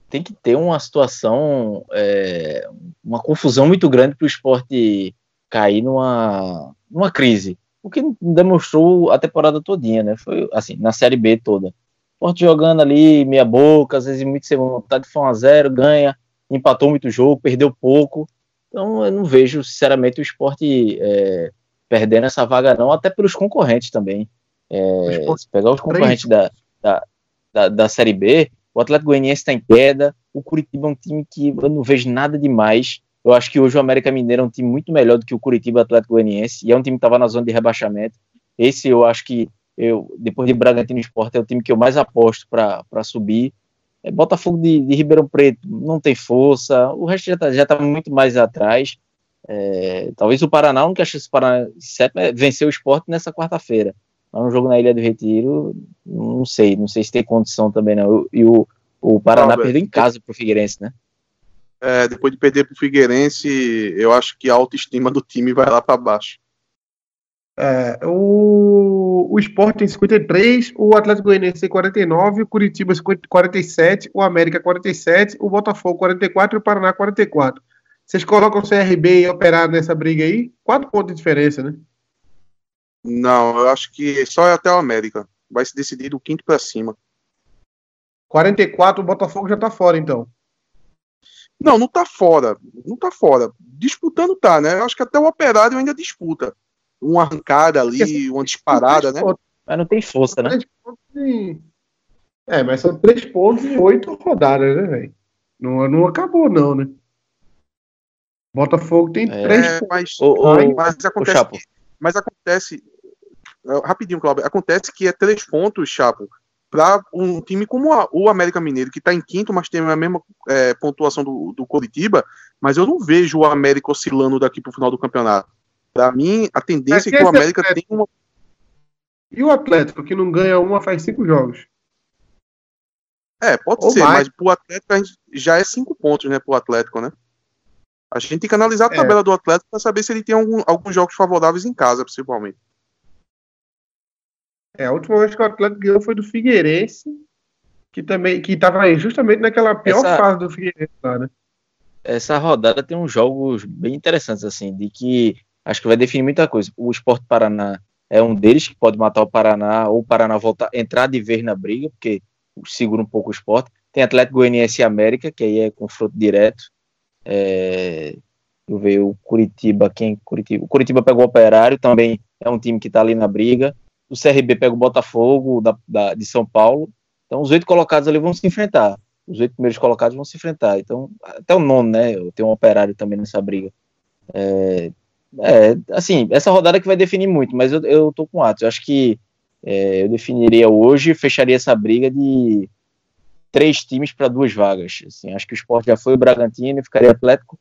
tem que ter uma situação, é, uma confusão muito grande para o esporte cair numa, numa crise. O que demonstrou a temporada todinha, né? Foi, assim, na Série B toda. O esporte jogando ali, meia boca, às vezes muito sem vontade, foi 1 a 0 ganha, empatou muito jogo, perdeu pouco. Então, eu não vejo, sinceramente, o esporte é, perdendo essa vaga, não, até pelos concorrentes também. É, se pegar os concorrentes da, da, da, da, Série B, o Atlético Goianiense está em queda, o Curitiba é um time que eu não vejo nada demais. Eu acho que hoje o América Mineiro é um time muito melhor do que o Curitiba Atlético Goianiense, e é um time que estava na zona de rebaixamento. Esse eu acho que, eu, depois de Bragantino Esporte, é o time que eu mais aposto para subir. É, Botafogo de, de, Ribeirão Preto não tem força, o resto já está já tá muito mais atrás. É, talvez o Paraná, não quer esse Paraná é vencer o esporte nessa quarta-feira. É um jogo na Ilha do Retiro, não sei, não sei se tem condição também não. E o, o Paraná perdeu em casa pro Figueirense, né? É, depois de perder pro Figueirense, eu acho que a autoestima do time vai lá para baixo. É, o, o Sport tem 53, o Atlético Goianiense tem 49, o Curitiba 47, o América 47, o Botafogo 44 e o Paraná 44. Vocês colocam o CRB e Operário nessa briga aí? Quatro pontos de diferença, né? Não, eu acho que só é até o América. Vai se decidir do quinto para cima. 44, o Botafogo já tá fora, então. Não, não tá fora. Não tá fora. Disputando tá, né? Eu acho que até o Operário ainda disputa. Uma arrancada ali, uma disparada, né? Mas não tem força, né? É, mas são três pontos em oito rodadas, né, velho? Não, não acabou, não, né? Botafogo tem é, três pontos. Mas, mas acontece, mas acontece rapidinho, Cláudio, acontece que é três pontos, Chapo, para um time como a, o América Mineiro, que está em quinto, mas tem a mesma é, pontuação do, do Coritiba, mas eu não vejo o América oscilando daqui para o final do campeonato. Para mim, a tendência é, que o América tem uma. E o Atlético, que não ganha uma faz cinco jogos? É, pode Ou ser, mais. mas pro Atlético já é cinco pontos, né, pro Atlético, né? A gente tem que analisar a é. tabela é. do Atlético para saber se ele tem algum, alguns jogos favoráveis em casa, principalmente. É, a última vez que o Atlético ganhou foi do Figueirense, que também que estava justamente naquela pior essa, fase do Figueirense lá, né? Essa rodada tem uns jogos bem interessantes, assim, de que acho que vai definir muita coisa. O Esporte Paraná é um deles que pode matar o Paraná, ou o Paraná voltar, entrar de vez na briga, porque segura um pouco o esporte. Tem Atlético Goianiense e América, que aí é confronto direto. É, eu ver o Curitiba, quem Curitiba? O Curitiba pegou o Operário, também é um time que está ali na briga o CRB pega o Botafogo da, da, de São Paulo. Então, os oito colocados ali vão se enfrentar. Os oito primeiros colocados vão se enfrentar. Então, até o nono, né? Tem um operário também nessa briga. É, é, assim, essa rodada que vai definir muito, mas eu, eu tô com Atos. Eu acho que é, eu definiria hoje, fecharia essa briga de três times para duas vagas. Assim, acho que o Sport já foi o Bragantino ficaria Atlético,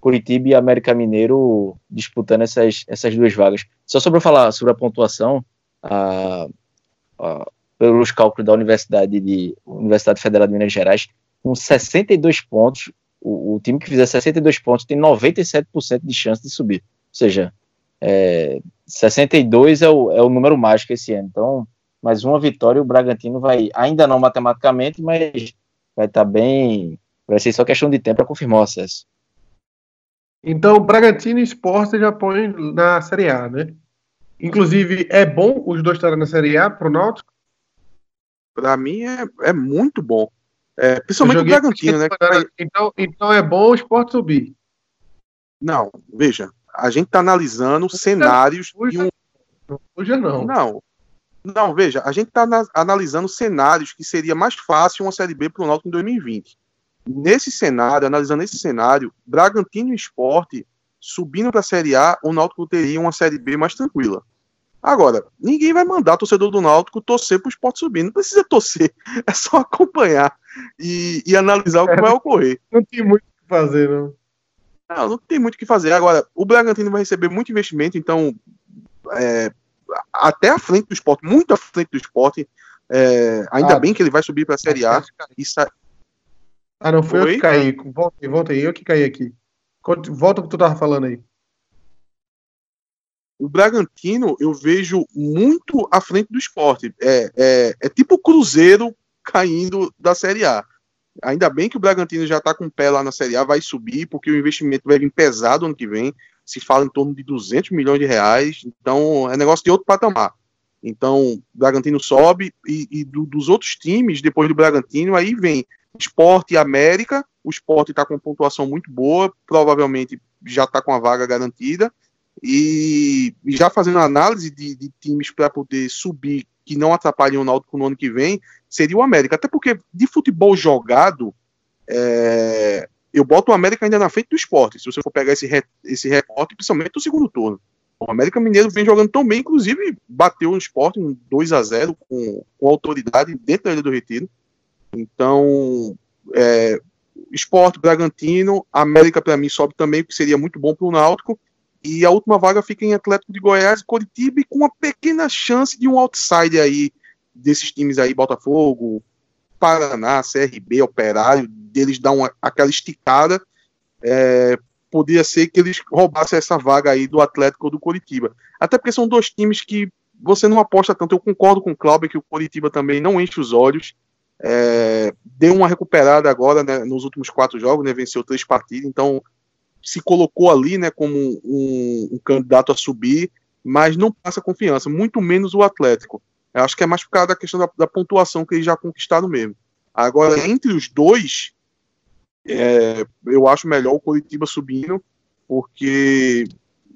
Curitiba e América Mineiro disputando essas, essas duas vagas. Só sobre eu falar sobre a pontuação, pelos cálculos da Universidade de Universidade Federal de Minas Gerais, com 62 pontos, o, o time que fizer 62 pontos tem 97% de chance de subir. Ou seja, é, 62 é o, é o número mágico esse ano. Então, mais uma vitória, o Bragantino vai, ainda não matematicamente, mas vai estar tá bem. Vai ser só questão de tempo para confirmar o acesso. Então, Bragantino e Sport já põe na Série A, né? Inclusive, é bom os dois estarem na Série A pro Náutico? Para mim é, é muito bom. É, principalmente o Bragantino, né? Então, então é bom o esporte subir. Não, veja, a gente está analisando cenários de um. Hoje não. Não. Não, veja, a gente está analisando cenários que seria mais fácil uma Série B para o Náutico em 2020. nesse cenário, analisando esse cenário, Bragantino e Esporte subindo para a Série A, o Náutico teria uma Série B mais tranquila. Agora, ninguém vai mandar torcedor do Náutico torcer para o esporte subir. Não precisa torcer, é só acompanhar e, e analisar o que é, vai ocorrer. Não tem muito o que fazer, não. Não, não tem muito o que fazer. Agora, o Bragantino vai receber muito investimento, então, é, até a frente do esporte, muito à frente do esporte. É, ainda ah, bem que ele vai subir para a Série A. Isso... Ah, não, foi Oi? eu que caí. Volta aí, volta aí, eu que caí aqui. Volta o que tu tava falando aí. O Bragantino eu vejo muito à frente do esporte. É, é, é tipo o Cruzeiro caindo da Série A. Ainda bem que o Bragantino já está com o pé lá na Série A, vai subir, porque o investimento vai vir pesado ano que vem. Se fala em torno de 200 milhões de reais. Então, é negócio de outro patamar. Então, o Bragantino sobe e, e do, dos outros times, depois do Bragantino, aí vem Esporte e América. O Esporte está com pontuação muito boa, provavelmente já está com a vaga garantida. E, já fazendo análise de, de times para poder subir que não atrapalhem o Náutico no ano que vem, seria o América. Até porque de futebol jogado, é, eu boto o América ainda na frente do esporte. Se você for pegar esse, re, esse recorte, principalmente no segundo turno. O América Mineiro vem jogando tão bem, inclusive bateu no esporte um 2 a 0 com, com autoridade dentro da Ilha do Retiro. Então, é, esporte, Bragantino, América para mim sobe também, porque seria muito bom para o Náutico. E a última vaga fica em Atlético de Goiás e Coritiba, e com uma pequena chance de um outside aí, desses times aí, Botafogo, Paraná, CRB, Operário, deles dar uma, aquela esticada, é, poderia ser que eles roubassem essa vaga aí do Atlético ou do Coritiba. Até porque são dois times que você não aposta tanto. Eu concordo com o Cláudio que o Coritiba também não enche os olhos. É, deu uma recuperada agora né, nos últimos quatro jogos, né, venceu três partidas, então se colocou ali né, como um, um, candidato a subir, mas não passa confiança, muito menos o Atlético. Eu acho que é mais por causa da questão da, da pontuação que eles já conquistaram mesmo. Agora, entre os dois, é, eu acho melhor o Coritiba subindo, porque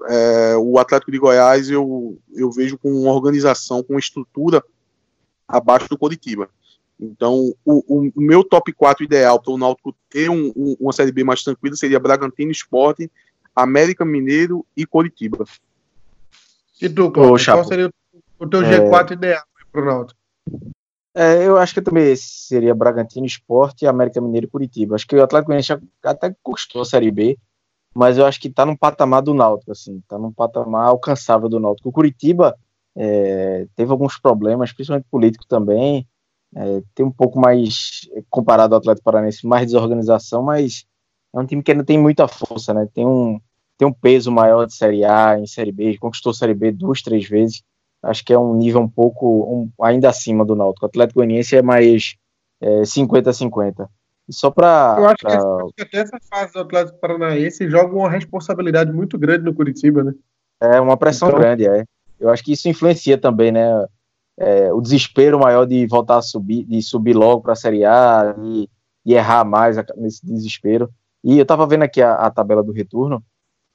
é, o Atlético de Goiás eu, eu vejo com uma organização, com uma estrutura abaixo do Coritiba. Então, o, o, meu top 4 ideal para o Náutico ter um, um, uma Série B mais tranquila seria Bragantino Esporte, América Mineiro e Coritiba. E tu, qual seria o teu G4 é... ideal para o Náutico? É, eu acho que também seria Bragantino Esporte, América Mineiro e Curitiba. Acho que o Atlético Goianiense até custou a Série B, mas eu acho que está no patamar do Náutico, assim, está num patamar alcançável do Náutico. O Curitiba é, teve alguns problemas, principalmente político também, é, tem um pouco mais, comparado ao Atlético Paranaense, mais desorganização, mas é um time que ainda tem muita força, né? Tem um, tem um peso maior de Série A em Série B, conquistou Série B duas, três vezes. Acho que é um nível um pouco um, ainda acima do Náutico. O Atlético Goianiense é mais 50-50. É, e só para. Eu acho pra... que até essa fase do Atlético Paranaense joga uma responsabilidade muito grande no Curitiba, né? É, uma pressão então... grande, é. Eu acho que isso influencia também, né? É, o desespero maior de voltar a subir, de subir logo para a Série A e, e, errar mais nesse desespero. E eu estava vendo aqui a, a, tabela do retorno.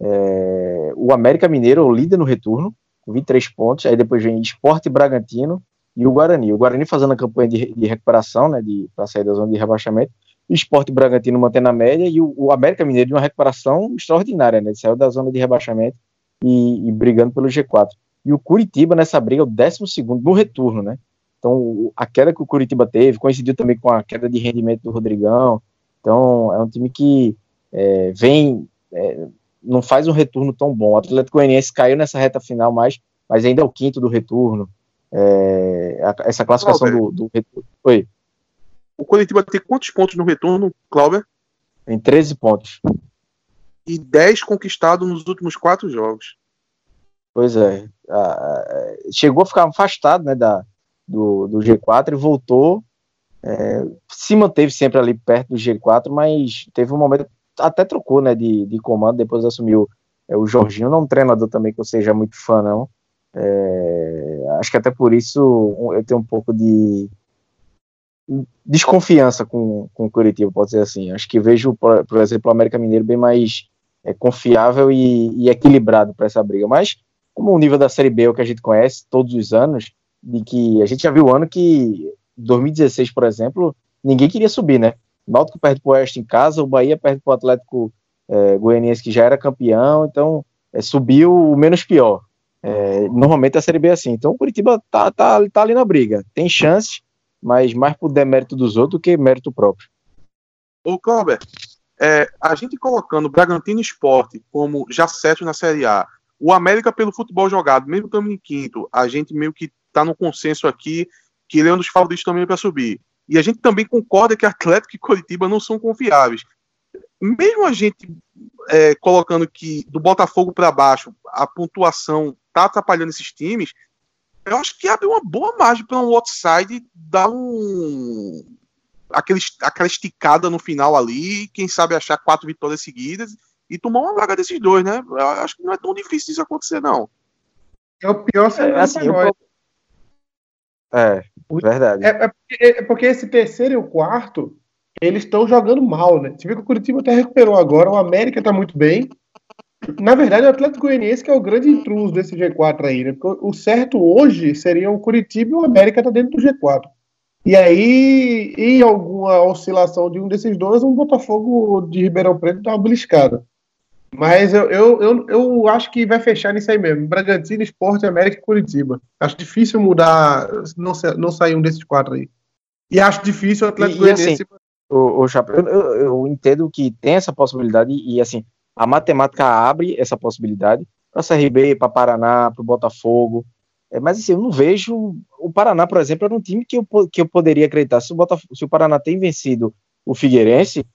É, o América Mineiro, o líder no retorno, com 23 pontos. Aí depois vem Esporte Bragantino e o Guarani. O Guarani fazendo a campanha de, de recuperação, né, para sair da zona de rebaixamento. O Esporte Bragantino mantendo a média e o, o, América Mineiro de uma recuperação extraordinária, né? Saiu da zona de rebaixamento e, e brigando pelo G4. E o Curitiba nessa briga é o 12 no retorno, né? Então, a queda que o Curitiba teve coincidiu também com a queda de rendimento do Rodrigão. Então, é um time que é, vem, é, não faz um retorno tão bom. O Atlético Goianiense caiu nessa reta final, mais, mas ainda é o quinto do retorno. É, essa classificação do, do, retorno. Oi. O Curitiba tem quantos pontos no retorno, Cláudio? Tem 13 pontos. E 10 conquistados nos últimos quatro jogos. Pois é. chegou a ficar afastado né, da, do, do G4 e voltou. É, se manteve sempre ali perto do G4, mas teve um momento, até trocou né, de, de comando, depois assumiu é, o Jorginho, não é um treinador também que eu seja muito fã, não. É, acho que até por isso eu tenho um pouco de desconfiança com, com o Curitiba, pode ser assim. Acho que vejo, por, por exemplo, o América Mineiro bem mais é, confiável e, e equilibrado para essa briga. Mas como o nível da Série B é o que a gente conhece todos os anos, de que a gente já viu o ano que 2016, por exemplo, ninguém queria subir, né? O Náutico perde pro Oeste em casa, o Bahia perde pro Atlético é, Goianiense, que já era campeão, então é, subiu o menos pior. É, normalmente a Série B é assim. Então o Curitiba tá, tá, tá ali na briga. Tem chance, mas mais por demérito dos outros do que mérito próprio. Ô, Cláudio, é, a gente colocando o Bragantino Esporte como já certo na Série A, o América pelo futebol jogado, mesmo estando em quinto, a gente meio que tá no consenso aqui que ele é um dos favoritos também para subir. E a gente também concorda que Atlético e Curitiba não são confiáveis. Mesmo a gente é, colocando que do Botafogo para baixo a pontuação tá atrapalhando esses times, eu acho que abre uma boa margem para um outside dar um aquele, aquela esticada no final ali, quem sabe achar quatro vitórias seguidas e tomar uma vaga desses dois, né? Eu acho que não é tão difícil isso acontecer, não. É o pior cenário é, assim, eu... é verdade. É, é, porque, é, porque, esse terceiro e o quarto, eles estão jogando mal, né? Você vê que o Curitiba até recuperou agora, o América tá muito bem. Na verdade, o Atlético Goianiense que é o grande intruso desse G4 aí, né? Porque o certo hoje seria o Curitiba e o América tá dentro do G4. E aí, em alguma oscilação de um desses dois, um Botafogo de Ribeirão Preto dá uma beliscada. Mas eu, eu, eu, eu, acho que vai fechar nisso aí mesmo. Bragantino, Esporte, América e Curitiba. Acho difícil mudar, não, não sair um desses quatro aí. E acho difícil o Atlético e, assim, o, o Chapa, eu, eu, eu, entendo que tem essa possibilidade e assim, a matemática abre essa possibilidade para CRB, para Paraná, para o Botafogo. É, mas assim, eu não vejo. O Paraná, por exemplo, era um time que eu, que eu poderia acreditar. Se o, Botafogo, se o Paraná tem vencido o Figueirense,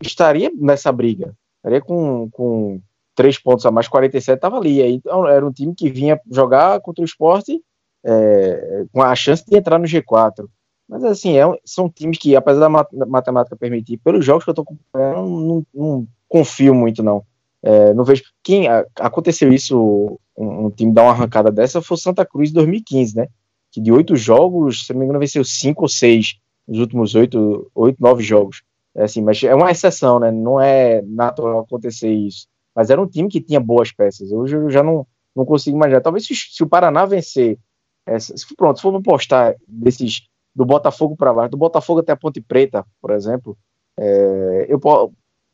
estaria nessa briga. Estaria com, com três pontos a mais, 47 estava ali. Aí, então, era um time que vinha jogar contra o esporte é, com a chance de entrar no G4. Mas assim, é, são times que, apesar da matemática permitir, pelos jogos que eu estou acompanhando, não, não, confio muito, não. É, não vejo. Quem aconteceu isso, um, um, time dar uma arrancada dessa, foi o Santa Cruz em 2015, né? Que de oito jogos, se não me engano, venceu cinco ou seis nos últimos oito, oito, nove jogos. É assim, mas é uma exceção, né? Não é natural acontecer isso. Mas era um time que tinha boas peças. Hoje eu já não, não consigo imaginar. Talvez se, se o Paraná vencer, é, se, pronto, se for postar desses do Botafogo para baixo, do Botafogo até a Ponte Preta, por exemplo, é, eu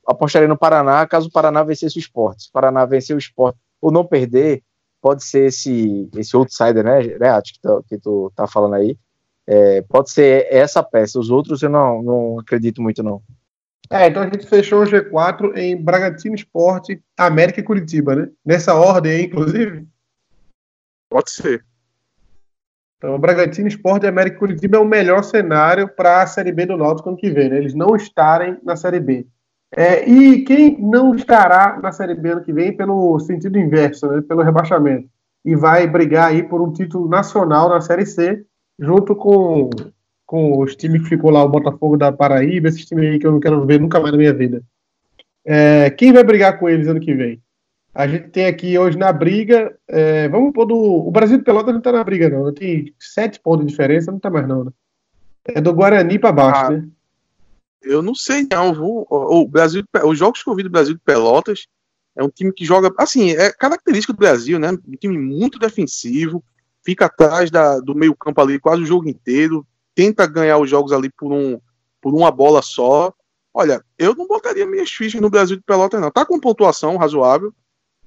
apostaria no Paraná caso o Paraná vencesse o esporte. Se o Paraná vencer o esporte ou não perder, pode ser esse, esse outsider, né, né que, tu, que tu tá falando aí, é, pode ser essa peça. Os outros eu não, não acredito muito, não. É, então a gente fechou o G4 em Bragantino Esporte, América e Curitiba, né? Nessa ordem aí, inclusive? Pode ser. Então, Bragantino Esporte e América e Curitiba é o melhor cenário para a Série B do Náutico ano que vem, né? Eles não estarem na Série B. É, e quem não estará na Série B ano que vem pelo sentido inverso, né, pelo rebaixamento, e vai brigar aí por um título nacional na Série C, junto com, com os times que ficou lá, o Botafogo da Paraíba, esses times aí que eu não quero ver nunca mais na minha vida. É, quem vai brigar com eles ano que vem? A gente tem aqui hoje na briga, é, vamos pôr do. O Brasil de Pelotas não tá na briga, não. Tem sete pontos de diferença, não tá mais, não, né? É do Guarani para baixo, ah. né? Eu não sei, não. O Brasil, os jogos que eu vi do Brasil de Pelotas é um time que joga. Assim, é característica do Brasil, né? Um time muito defensivo, fica atrás da, do meio-campo ali quase o jogo inteiro, tenta ganhar os jogos ali por, um, por uma bola só. Olha, eu não botaria minhas fichas no Brasil de Pelotas, não. Tá com pontuação razoável,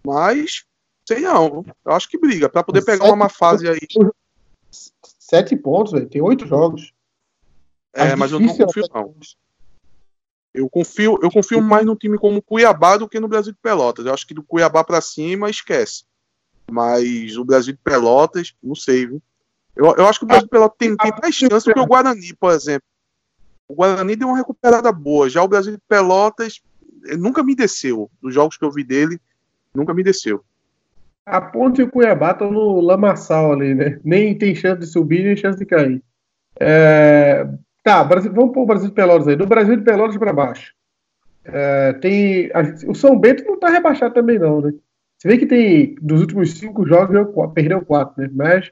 mas sei não. Eu acho que briga para poder pegar uma má fase aí. Sete pontos, velho. Tem oito jogos. É, mas eu não confio, não. Eu confio, eu confio mais no time como Cuiabá do que no Brasil de Pelotas. Eu acho que do Cuiabá para cima esquece. Mas o Brasil de Pelotas, não sei, viu? Eu, eu acho que o Brasil de Pelotas tem, tem mais chance que o Guarani, por exemplo. O Guarani deu uma recuperada boa. Já o Brasil de Pelotas nunca me desceu. Dos jogos que eu vi dele, nunca me desceu. A Ponte e o Cuiabá estão no lamaçal ali, né? Nem tem chance de subir, nem chance de cair. É, Tá, Brasil, vamos pôr o Brasil de Pelotas aí. Do Brasil de Pelotas para baixo. É, tem, o São Bento não está rebaixado também, não, né? Você vê que tem, dos últimos cinco jogos, perdeu quatro, né? Mas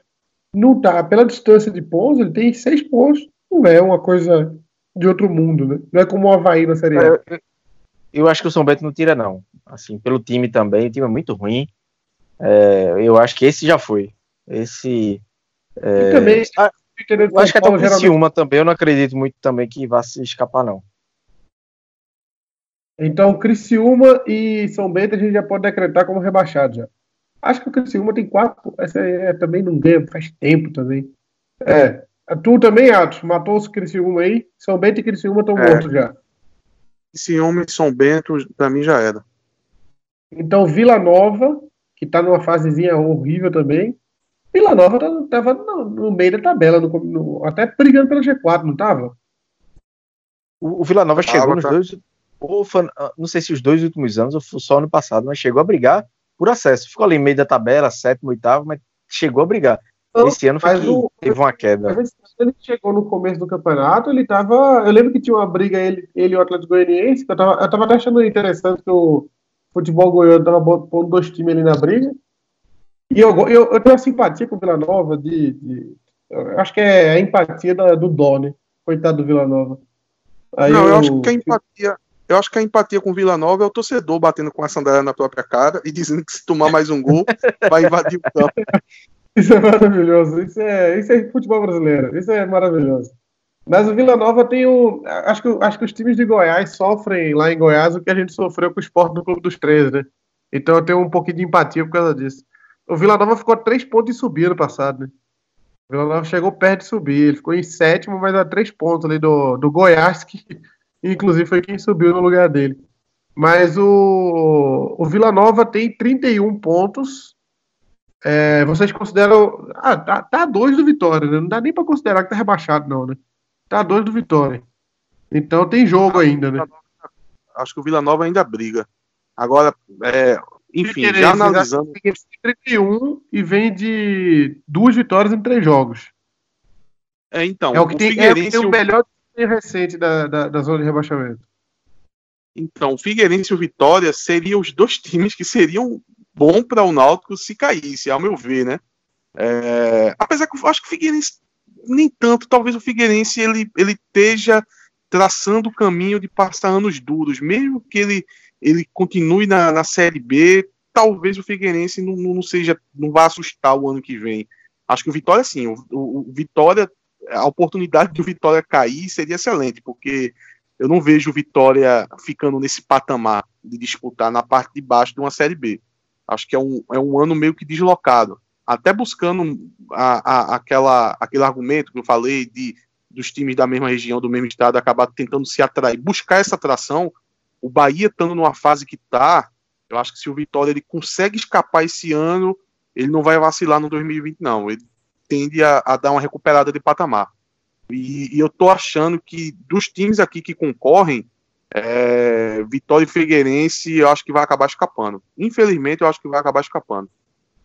não tá. Pela distância de pontos, ele tem seis pontos. Não é uma coisa de outro mundo, né? Não é como o Havaí na Série A. Eu, eu acho que o São Bento não tira, não. Assim, pelo time também, o time é muito ruim. É, eu acho que esse já foi. Esse. É, também. Eu acho que até o Criciúma também, eu não acredito muito também que vá se escapar, não. Então, Criciúma e São Bento a gente já pode decretar como rebaixado já. Acho que o Criciúma tem quatro. Essa é, também não ganha faz tempo também. É. Tu também, Atos, matou os Criciúma aí. São Bento e Criciúma estão é. mortos já. Criciúma e São Bento, pra mim já era. Então, Vila Nova, que tá numa fasezinha horrível também. Vila Nova tá, tava no, no, meio da tabela, no, no, até brigando pelo G4, não tava? O, o Vila Nova chegou nos tá. dois. Ou, não sei se os dois últimos anos ou só ano passado, mas chegou a brigar por acesso. Ficou ali em meio da tabela, sétimo, oitavo, mas chegou a brigar. Não, Esse ano foi o, teve uma queda. Ele chegou no começo do campeonato, ele tava. Eu lembro que tinha uma briga, ele, ele e o Atlético Goianiense, que eu tava, eu tava até achando interessante que o futebol goiano tava pondo dois times ali na briga. E eu, eu, eu tenho uma simpatia com o Vila Nova, de, de acho que é a empatia da, do Doni, coitado do Vila Nova. Aí não, eu, eu acho que a empatia, eu acho que a empatia com Vila Nova é o torcedor batendo com a sandália na própria cara e dizendo que se tomar mais um gol, vai invadir o campo. Isso é maravilhoso. Isso é, isso é futebol brasileiro. Isso é maravilhoso. Mas o Vila Nova tem o. Acho que, acho que os times de Goiás sofrem lá em Goiás o que a gente sofreu com o esporte do Clube dos Três, né? Então eu tenho um pouquinho de empatia por causa disso. O Vila Nova ficou a três pontos de subir no passado, né? O Vila Nova chegou perto de subir. Ele ficou em sétimo, mas a três pontos ali do, do Goiás, que inclusive foi quem subiu no lugar dele. Mas o, o Vila Nova tem 31 pontos. É, vocês consideram. Ah, tá, tá dois do Vitória, né? Não dá nem para considerar que tá rebaixado, não, né? Tá dois do Vitória. Então tem jogo ainda, né? Acho que o Vila Nova ainda briga. Agora, é, enfim, já analisando. 31 e vem de duas vitórias em três jogos. É, então. É o que tem, é o, que tem o melhor recente da, da, da zona de rebaixamento. Então, o Figueirense e o Vitória seriam os dois times que seriam bom para o Náutico se caísse, ao meu ver, né? É, apesar que eu acho que o Figueirense nem tanto, talvez o Figueirense ele, ele esteja traçando o caminho de passar anos duros, mesmo que ele, ele continue na, na Série B, talvez o Figueirense não, não seja, não vá assustar o ano que vem. Acho que o Vitória sim, o, o, o Vitória a oportunidade do Vitória cair seria excelente, porque eu não vejo o Vitória ficando nesse patamar de disputar na parte de baixo de uma Série B. Acho que é um, é um ano meio que deslocado. Até buscando a, a, aquela, aquele argumento que eu falei de dos times da mesma região, do mesmo estado, acabar tentando se atrair, buscar essa atração. O Bahia estando numa fase que está, eu acho que se o Vitória ele consegue escapar esse ano, ele não vai vacilar no 2020, não. Ele tende a, a dar uma recuperada de patamar. E, e, eu tô achando que dos times aqui que concorrem, é, Vitória e Figueirense, eu acho que vai acabar escapando. Infelizmente, eu acho que vai acabar escapando.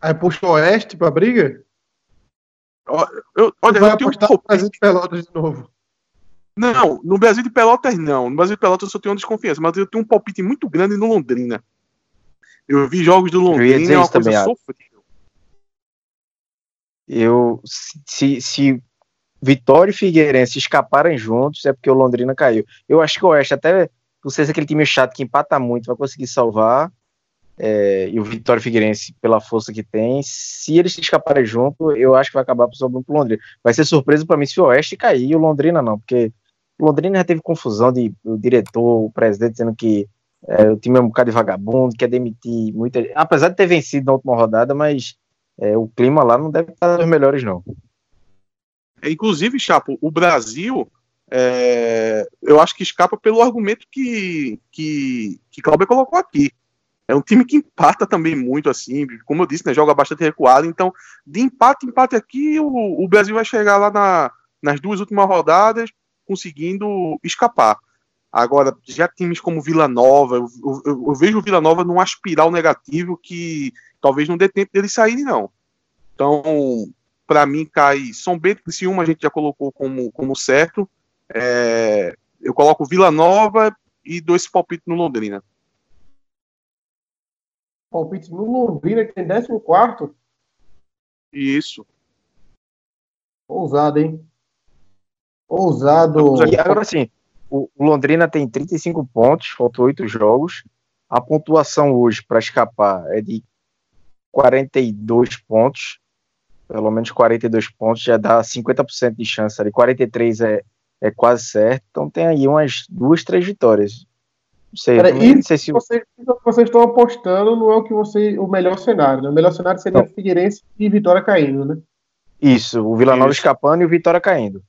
Aí puxa o Oeste pra briga? Eu, olha, vai eu tenho apostar um... no Brasil de Pelotas de novo. Não, no Brasil de Pelotas não. No Brasil de Pelotas eu só tenho uma desconfiança, mas eu tenho um palpite muito grande no Londrina. Eu vi jogos do Londrina, é uma coisa sofrida eu se, se Vitória e Figueirense escaparem juntos é porque o Londrina caiu. Eu acho que o Oeste até não sei se aquele time chato que empata muito vai conseguir salvar. É, e o Vitória e Figueirense, pela força que tem, se eles escaparem junto, eu acho que vai acabar sobrando pro Londrina. Vai ser surpresa para mim se o Oeste cair e o Londrina não, porque o Londrina já teve confusão de o diretor, o presidente dizendo que é, o time é um bocado de vagabundo, quer demitir muita. Apesar de ter vencido na última rodada, mas é, o clima lá não deve estar dos melhores, não. É, inclusive, Chapo, o Brasil, é, eu acho que escapa pelo argumento que, que, que Cláudio colocou aqui. É um time que empata também muito, assim, como eu disse, né, joga bastante recuado. Então, de empate, empate aqui, o, o Brasil vai chegar lá na, nas duas últimas rodadas conseguindo escapar. Agora, já times como Vila Nova, eu, eu, eu vejo o Vila Nova num aspiral negativo que talvez não dê tempo deles saírem, não. Então, para mim, cai São Bento e uma a gente já colocou como, como certo. É, eu coloco Vila Nova e dois palpites no Londrina. Palpite no Londrina, que tem 14? Isso. Ousado, hein? Ousado. Agora sim, o Londrina tem 35 pontos, faltam 8 jogos. A pontuação hoje para escapar é de 42 pontos, pelo menos 42 pontos já dá 50% de chance ali, 43 é, é quase certo, então tem aí umas duas, três vitórias. Não sei, Pera, não sei se. Vocês, vocês estão apostando não é o que você, o melhor cenário. Né? O melhor cenário seria Não. Figueirense e Vitória caindo, né? Isso, o Vila Nova Isso. escapando e o Vitória caindo.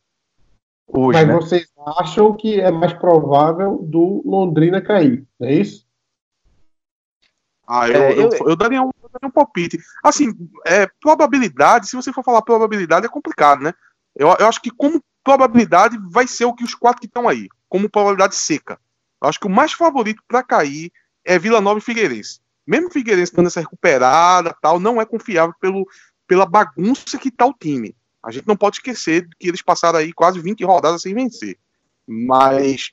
Hoje, Mas né? vocês acham que é mais provável do Londrina cair, não é isso? Ah, eu, É, eu, eu- eu daria um, eu daria um palpite. Assim, é, probabilidade, se você for falar probabilidade, é complicado, né? Eu, eu acho que como probabilidade vai ser o que os quatro que estão aí, como probabilidade seca. Eu acho que o mais favorito para cair é Vila Nova e Figueirense. Mesmo o Figueirense dando essa recuperada tal, não é confiável pelo, pela bagunça que tá o time. A gente não pode esquecer que eles passaram aí quase 20 rodadas sem vencer. Mas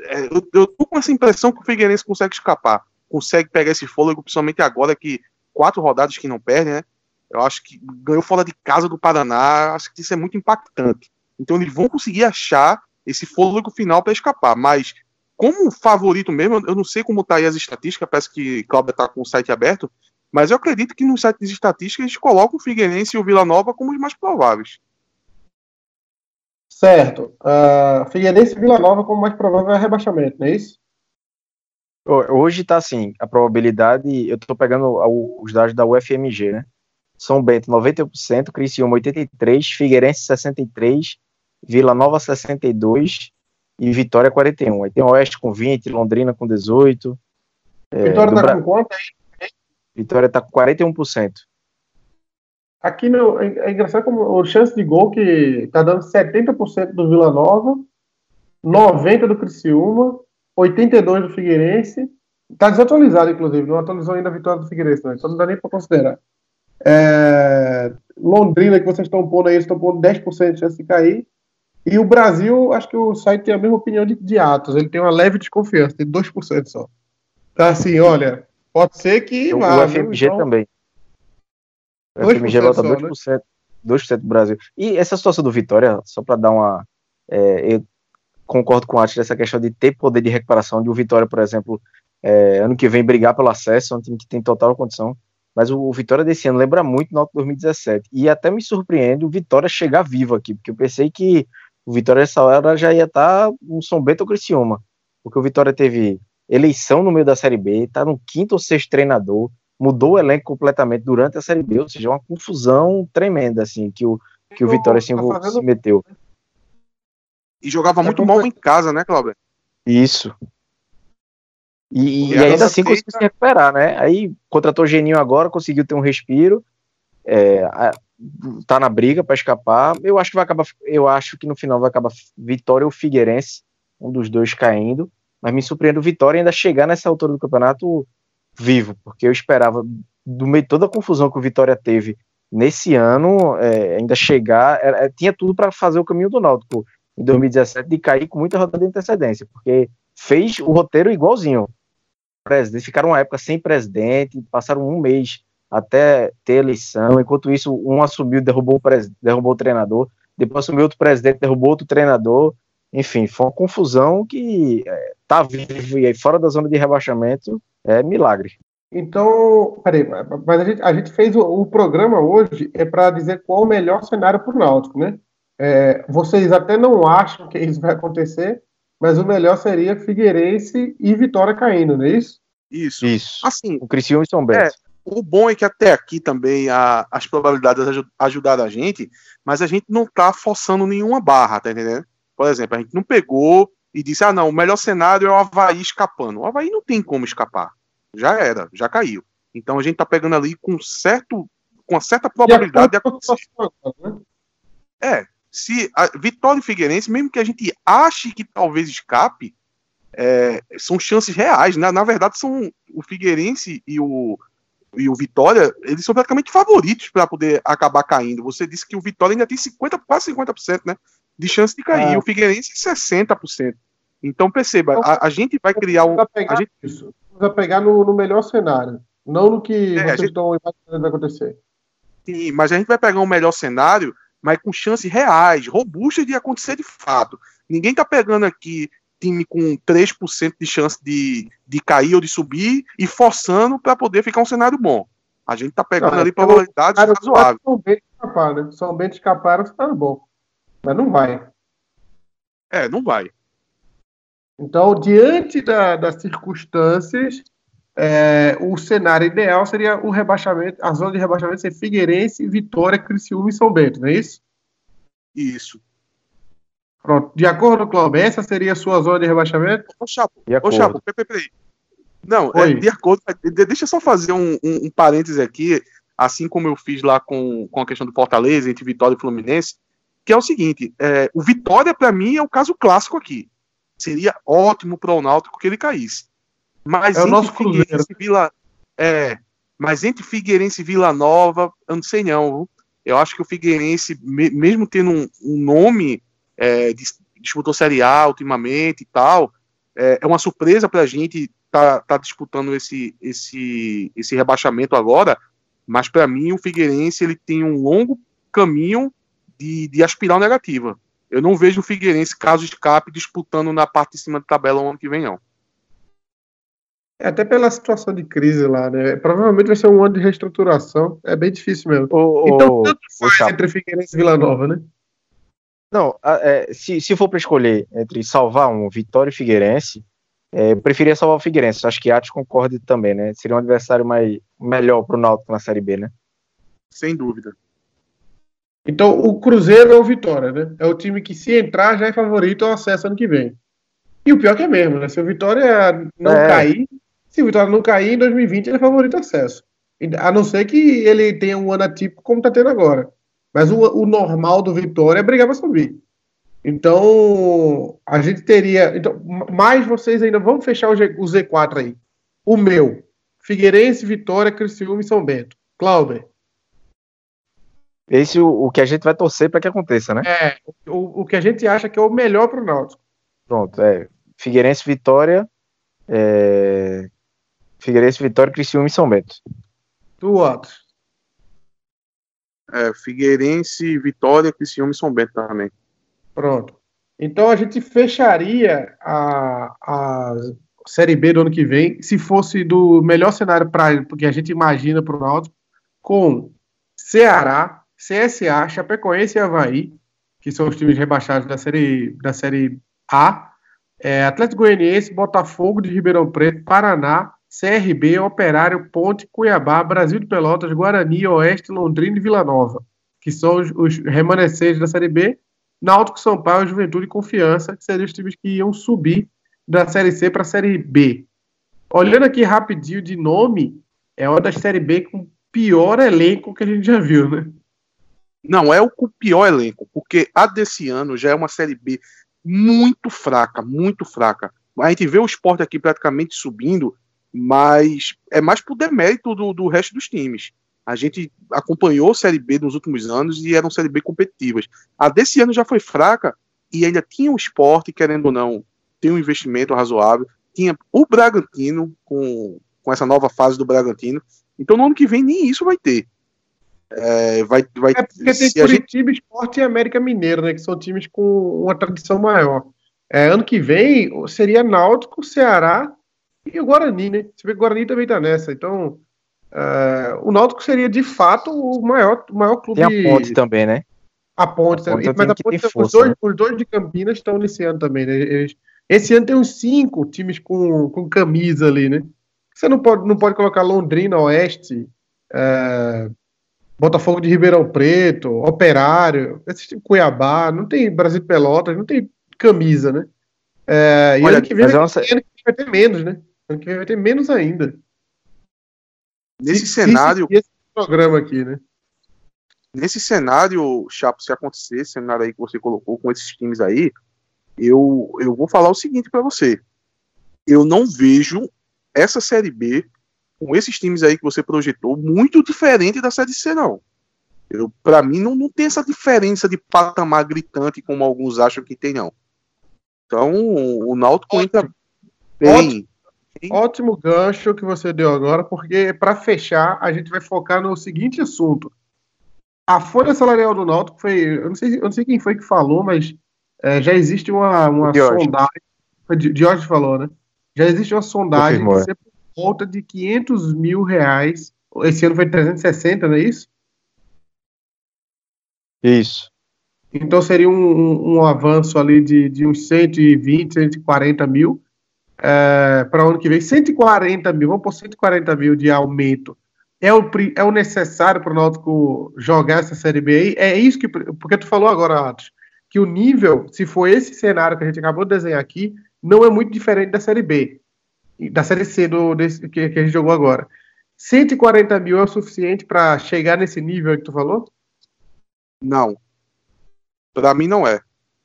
é, eu, eu tô com essa impressão que o Figueirense consegue escapar consegue pegar esse fôlego, principalmente agora que quatro rodadas que não perde, né? Eu acho que ganhou fora de casa do Paraná, acho que isso é muito impactante. Então eles vão conseguir achar esse fôlego final para escapar, mas como favorito mesmo, eu não sei como tá aí as estatísticas, parece que Cláudia tá com o site aberto, mas eu acredito que no site de estatísticas eles colocam o Figueirense e o Vila Nova como os mais prováveis. Certo. Ah, Figueirense e Vila Nova como mais provável é rebaixamento, não é isso? Ho- Hoje tá assim, a probabilidade, eu tô pegando os dados da UFMG, né? São Bento 91%, Criciúma 83%, Figueirense 63%, Vila Nova 62% e Vitória 41%. Aí tem Oeste com 20%, Londrina com 18%, É, Vitória do tá Bra- com conta? Vitória tá com 41%. Aqui no, é é engraçado como o chance de gol que tá dando 70% do Vila Nova, 90% do Criciúma, 82% do Figueirense. Tá desatualizado, inclusive, não atualizou ainda a vitória do Figueirense, não. então não dá nem para considerar. É, Londrina, que vocês estão pondo aí, estão pondo 10% de chance de cair. E o Brasil, acho que o site tem a mesma opinião de, de Atos, ele tem uma leve desconfiança, tem 2% só. Tá assim, olha, pode ser que O, vá. o? FMG Então, também. O 2% FMG bota só, né? 2%, 2% do Brasil. E essa situação do Vitória, só para dar uma. é, eu concordo com o Ati nessa questão de ter poder de recuperação, de o Vitória, por exemplo, é, ano que vem brigar pelo acesso, é um time que tem total condição. Mas o, o Vitória desse ano lembra muito no 2017. E até me surpreende o Vitória chegar vivo aqui, porque eu pensei que o Vitória nessa hora já ia estar um São Bento ou Criciúma. Porque o Vitória teve eleição no meio da Série B, está no quinto ou sexto treinador, mudou o elenco completamente durante a Série B, ou seja, uma confusão tremenda, assim, que o, que o Vitória se, Tá se meteu. E jogava É muito mal em casa, né, Cláudio? Isso. E, e E ainda assim feita- conseguiu se recuperar, né? Aí contratou o Geninho agora, conseguiu ter um respiro, é, a- tá na briga para escapar. Eu acho que vai acabar, eu acho que no final vai acabar Vitória ou Figueirense, um dos dois caindo. Mas me surpreende o Vitória ainda chegar nessa altura do campeonato vivo, porque eu esperava, do meio de toda a confusão que o Vitória teve nesse ano, é, ainda chegar, era- é, tinha tudo para fazer o caminho do Náutico em 2017 de cair com muita rodada de antecedência, porque fez o roteiro igualzinho. Presidente, ficaram uma época sem presidente, passaram um mês até ter eleição, enquanto isso um assumiu, derrubou o, derrubou o treinador, depois assumiu outro presidente, derrubou outro treinador, enfim, foi uma confusão que é, tá vivo e aí fora da zona de rebaixamento é milagre. Então, peraí, mas a gente, a gente fez o, o programa hoje é para dizer qual o melhor cenário para o Náutico, né? É, vocês até não acham que isso vai acontecer, mas o melhor seria Figueirense e Vitória caindo, não é isso? Isso. Isso. Assim, O Criciúma e São Bento. o bom é que até aqui também a- as probabilidades aju- ajudaram a gente, mas a gente não tá forçando nenhuma barra, tá entendendo? Por exemplo, a gente não pegou e disse, ah não, o melhor cenário é o Havaí escapando. O Havaí não tem como escapar. Já era, já caiu. Então a gente tá pegando ali com certo com uma certa probabilidade de acontecer. né? É, se a Vitória e Figueirense, mesmo que a gente ache que talvez escape, é, são chances reais. né? Na verdade, são o Figueirense e o, e o Vitória, eles são praticamente favoritos para poder acabar caindo. Você disse que o Vitória ainda tem 50, quase 50% né, de chance de cair. Ah. O Figueirense 60%. Então perceba, a, a gente vai criar um. A gente- isso. Precisa pegar no, no melhor cenário, não no que É, vocês gente- estão imaginando vai acontecer. Sim, mas a gente vai pegar um melhor cenário, mas com chances reais, robustas de acontecer de fato. Ninguém tá pegando aqui time com 3% de chance de, de cair ou de subir e forçando para poder ficar um cenário bom. A gente tá pegando Não, ali é probabilidades razoáveis. São Bento escapar, né? São Bento escaparam, tá bom. Mas não vai. É, não vai. Então, diante da, das circunstâncias, é, o cenário ideal seria o rebaixamento, a zona de rebaixamento ser Figueirense, Vitória, Criciúma e São Bento, não é isso? Isso. Pronto. De acordo, Cláudio, essa seria a sua zona de rebaixamento? Ô, Chapo, De ô, acordo. Chapo, peraí, peraí. Não, é, de acordo. de- Deixa eu só fazer um, um, um parêntese aqui, assim como eu fiz lá com, com a questão do Fortaleza, entre Vitória e Fluminense, que é o seguinte: é, o Vitória, para mim, é o caso clássico aqui. Seria ótimo para o Náutico que ele caísse. Mas É o entre nosso. Figueirense e Vila. É, mas entre Figueirense e Vila Nova, eu não sei não. viu? Eu acho que o Figueirense, me- mesmo tendo um, um nome, é, dis- disputou Série A ultimamente e tal, é, é uma surpresa para a gente tá, tá disputando esse, esse, esse rebaixamento agora, mas para mim o Figueirense ele tem um longo caminho de, de aspirar negativa. Eu não vejo o Figueirense, caso escape, disputando na parte de cima da tabela o ano que vem, não. É, até pela situação de crise lá, né? Provavelmente vai ser um ano de reestruturação. É bem difícil mesmo. Ô, Então, tanto faz entre Figueirense e Vila Nova, né? Não, é, se, se for para escolher entre salvar um Vitória e Figueirense, é, eu preferia salvar o Figueirense. Acho que Atos concorda também, né? Seria um adversário mais, melhor para o Náutico na Série B, né? Sem dúvida. Então, o Cruzeiro é o Vitória, né? É o time que, se entrar, já é favorito ao acesso ano que vem. E o pior que é mesmo, né? Se o Vitória não É. cair, se o Vitória não cair, em 2020 ele é favorito ao acesso. A não ser que ele tenha um ano atípico como tá tendo agora. Mas o, o normal do Vitória é brigar para subir. Então, a gente teria. Então, mais vocês ainda vão fechar o, G- o Z4 aí. O meu. Figueirense, Vitória, Criciúma e São Bento. Clauber. Esse é o, o que a gente vai torcer para que aconteça, né? É, o, o que a gente acha que é o melhor para o Náutico. Pronto, é. Figueirense, Vitória, é, Figueirense, Vitória, Criciúma e São Bento. Do Atos. É, Figueirense, Vitória, Criciúma e São Bento também. Pronto. Então a gente fecharia a, a Série B do ano que vem, se fosse do melhor cenário para porque a gente imagina para o Náutico, com Ceará, CSA, Chapecoense e Havaí, que são os times rebaixados da Série, da série A, é, Atlético Goianiense, Botafogo de Ribeirão Preto, Paraná, CRB, Operário, Ponte, Cuiabá, Brasil de Pelotas, Guarani, Oeste, Londrina e Vila Nova, que são os, os remanescentes da Série B, Náutico, São Paulo, Juventude e Confiança, que seriam os times que iam subir da Série C para a Série B. Olhando aqui rapidinho de nome, é uma das Série B com pior elenco que a gente já viu, né? Não, é o pior elenco, porque a desse ano já é uma Série B muito fraca, muito fraca. A gente vê o esporte aqui praticamente subindo, mas é mais por demérito do, do resto dos times. A gente acompanhou a Série B nos últimos anos e eram Série B competitivas. A desse ano já foi fraca e ainda tinha o esporte, querendo ou não, tem um investimento razoável. Tinha o Bragantino, com, com essa nova fase do Bragantino. Então no ano que vem nem isso vai ter. É, vai, vai, É porque tem se a gente Curitiba, Esporte e América Mineiro, né? Que são times com uma tradição maior. É, ano que vem seria Náutico, Ceará e o Guarani, né? Você vê que o Guarani também tá nessa. Então, é, o Náutico seria de fato o maior, o maior clube. Tem a ponte também, né? A Ponte, A Ponte é mas a Ponte, tem os, força, dois, né? os dois de Campinas estão nesse ano também, né? Eles- esse ano tem uns cinco times com, com camisa ali, né? Você não pode, não pode colocar Londrina, Oeste, é, Botafogo de Ribeirão Preto, Operário, esse time, Cuiabá, não tem Brasil Pelotas, não tem camisa, né? É, e Olha, ano que vem vai, ano que vem vai ter menos, né? Ano que vem vai ter menos ainda. nesse Se- cenário, se esse programa aqui, né? nesse cenário, Chapo, se acontecer, esse cenário aí que você colocou com esses times aí, eu, eu vou falar o seguinte para você. Eu não vejo essa Série B com esses times aí que você projetou muito diferente da Série C, não. Eu, para mim, não, não tem essa diferença de patamar gritante como alguns acham que tem, não. Então, o Náutico Ótimo. entra bem. Sim. Ótimo gancho que você deu agora, porque para fechar, a gente vai focar no seguinte assunto. A folha salarial do Náutico foi. Eu não sei, eu não sei quem foi que falou, mas é, já existe uma, uma sondagem. Diógenes falou, né? Já existe uma sondagem Confirmou, ser por volta de 500 mil reais. Esse ano foi 360, não é isso? Isso. Então seria um, um, um avanço ali de, de uns 120, 140 mil é, para o ano que vem. 140 mil, vamos por 140 mil de aumento. É o, é o necessário para o Náutico jogar essa Série B aí? É isso que. Porque tu falou agora, Atos, que o nível, se for esse cenário que a gente acabou de desenhar aqui, não é muito diferente da Série B, da Série C do, desse, que, que a gente jogou agora. 140 mil é o suficiente para chegar nesse nível que tu falou? Não. Para mim não é.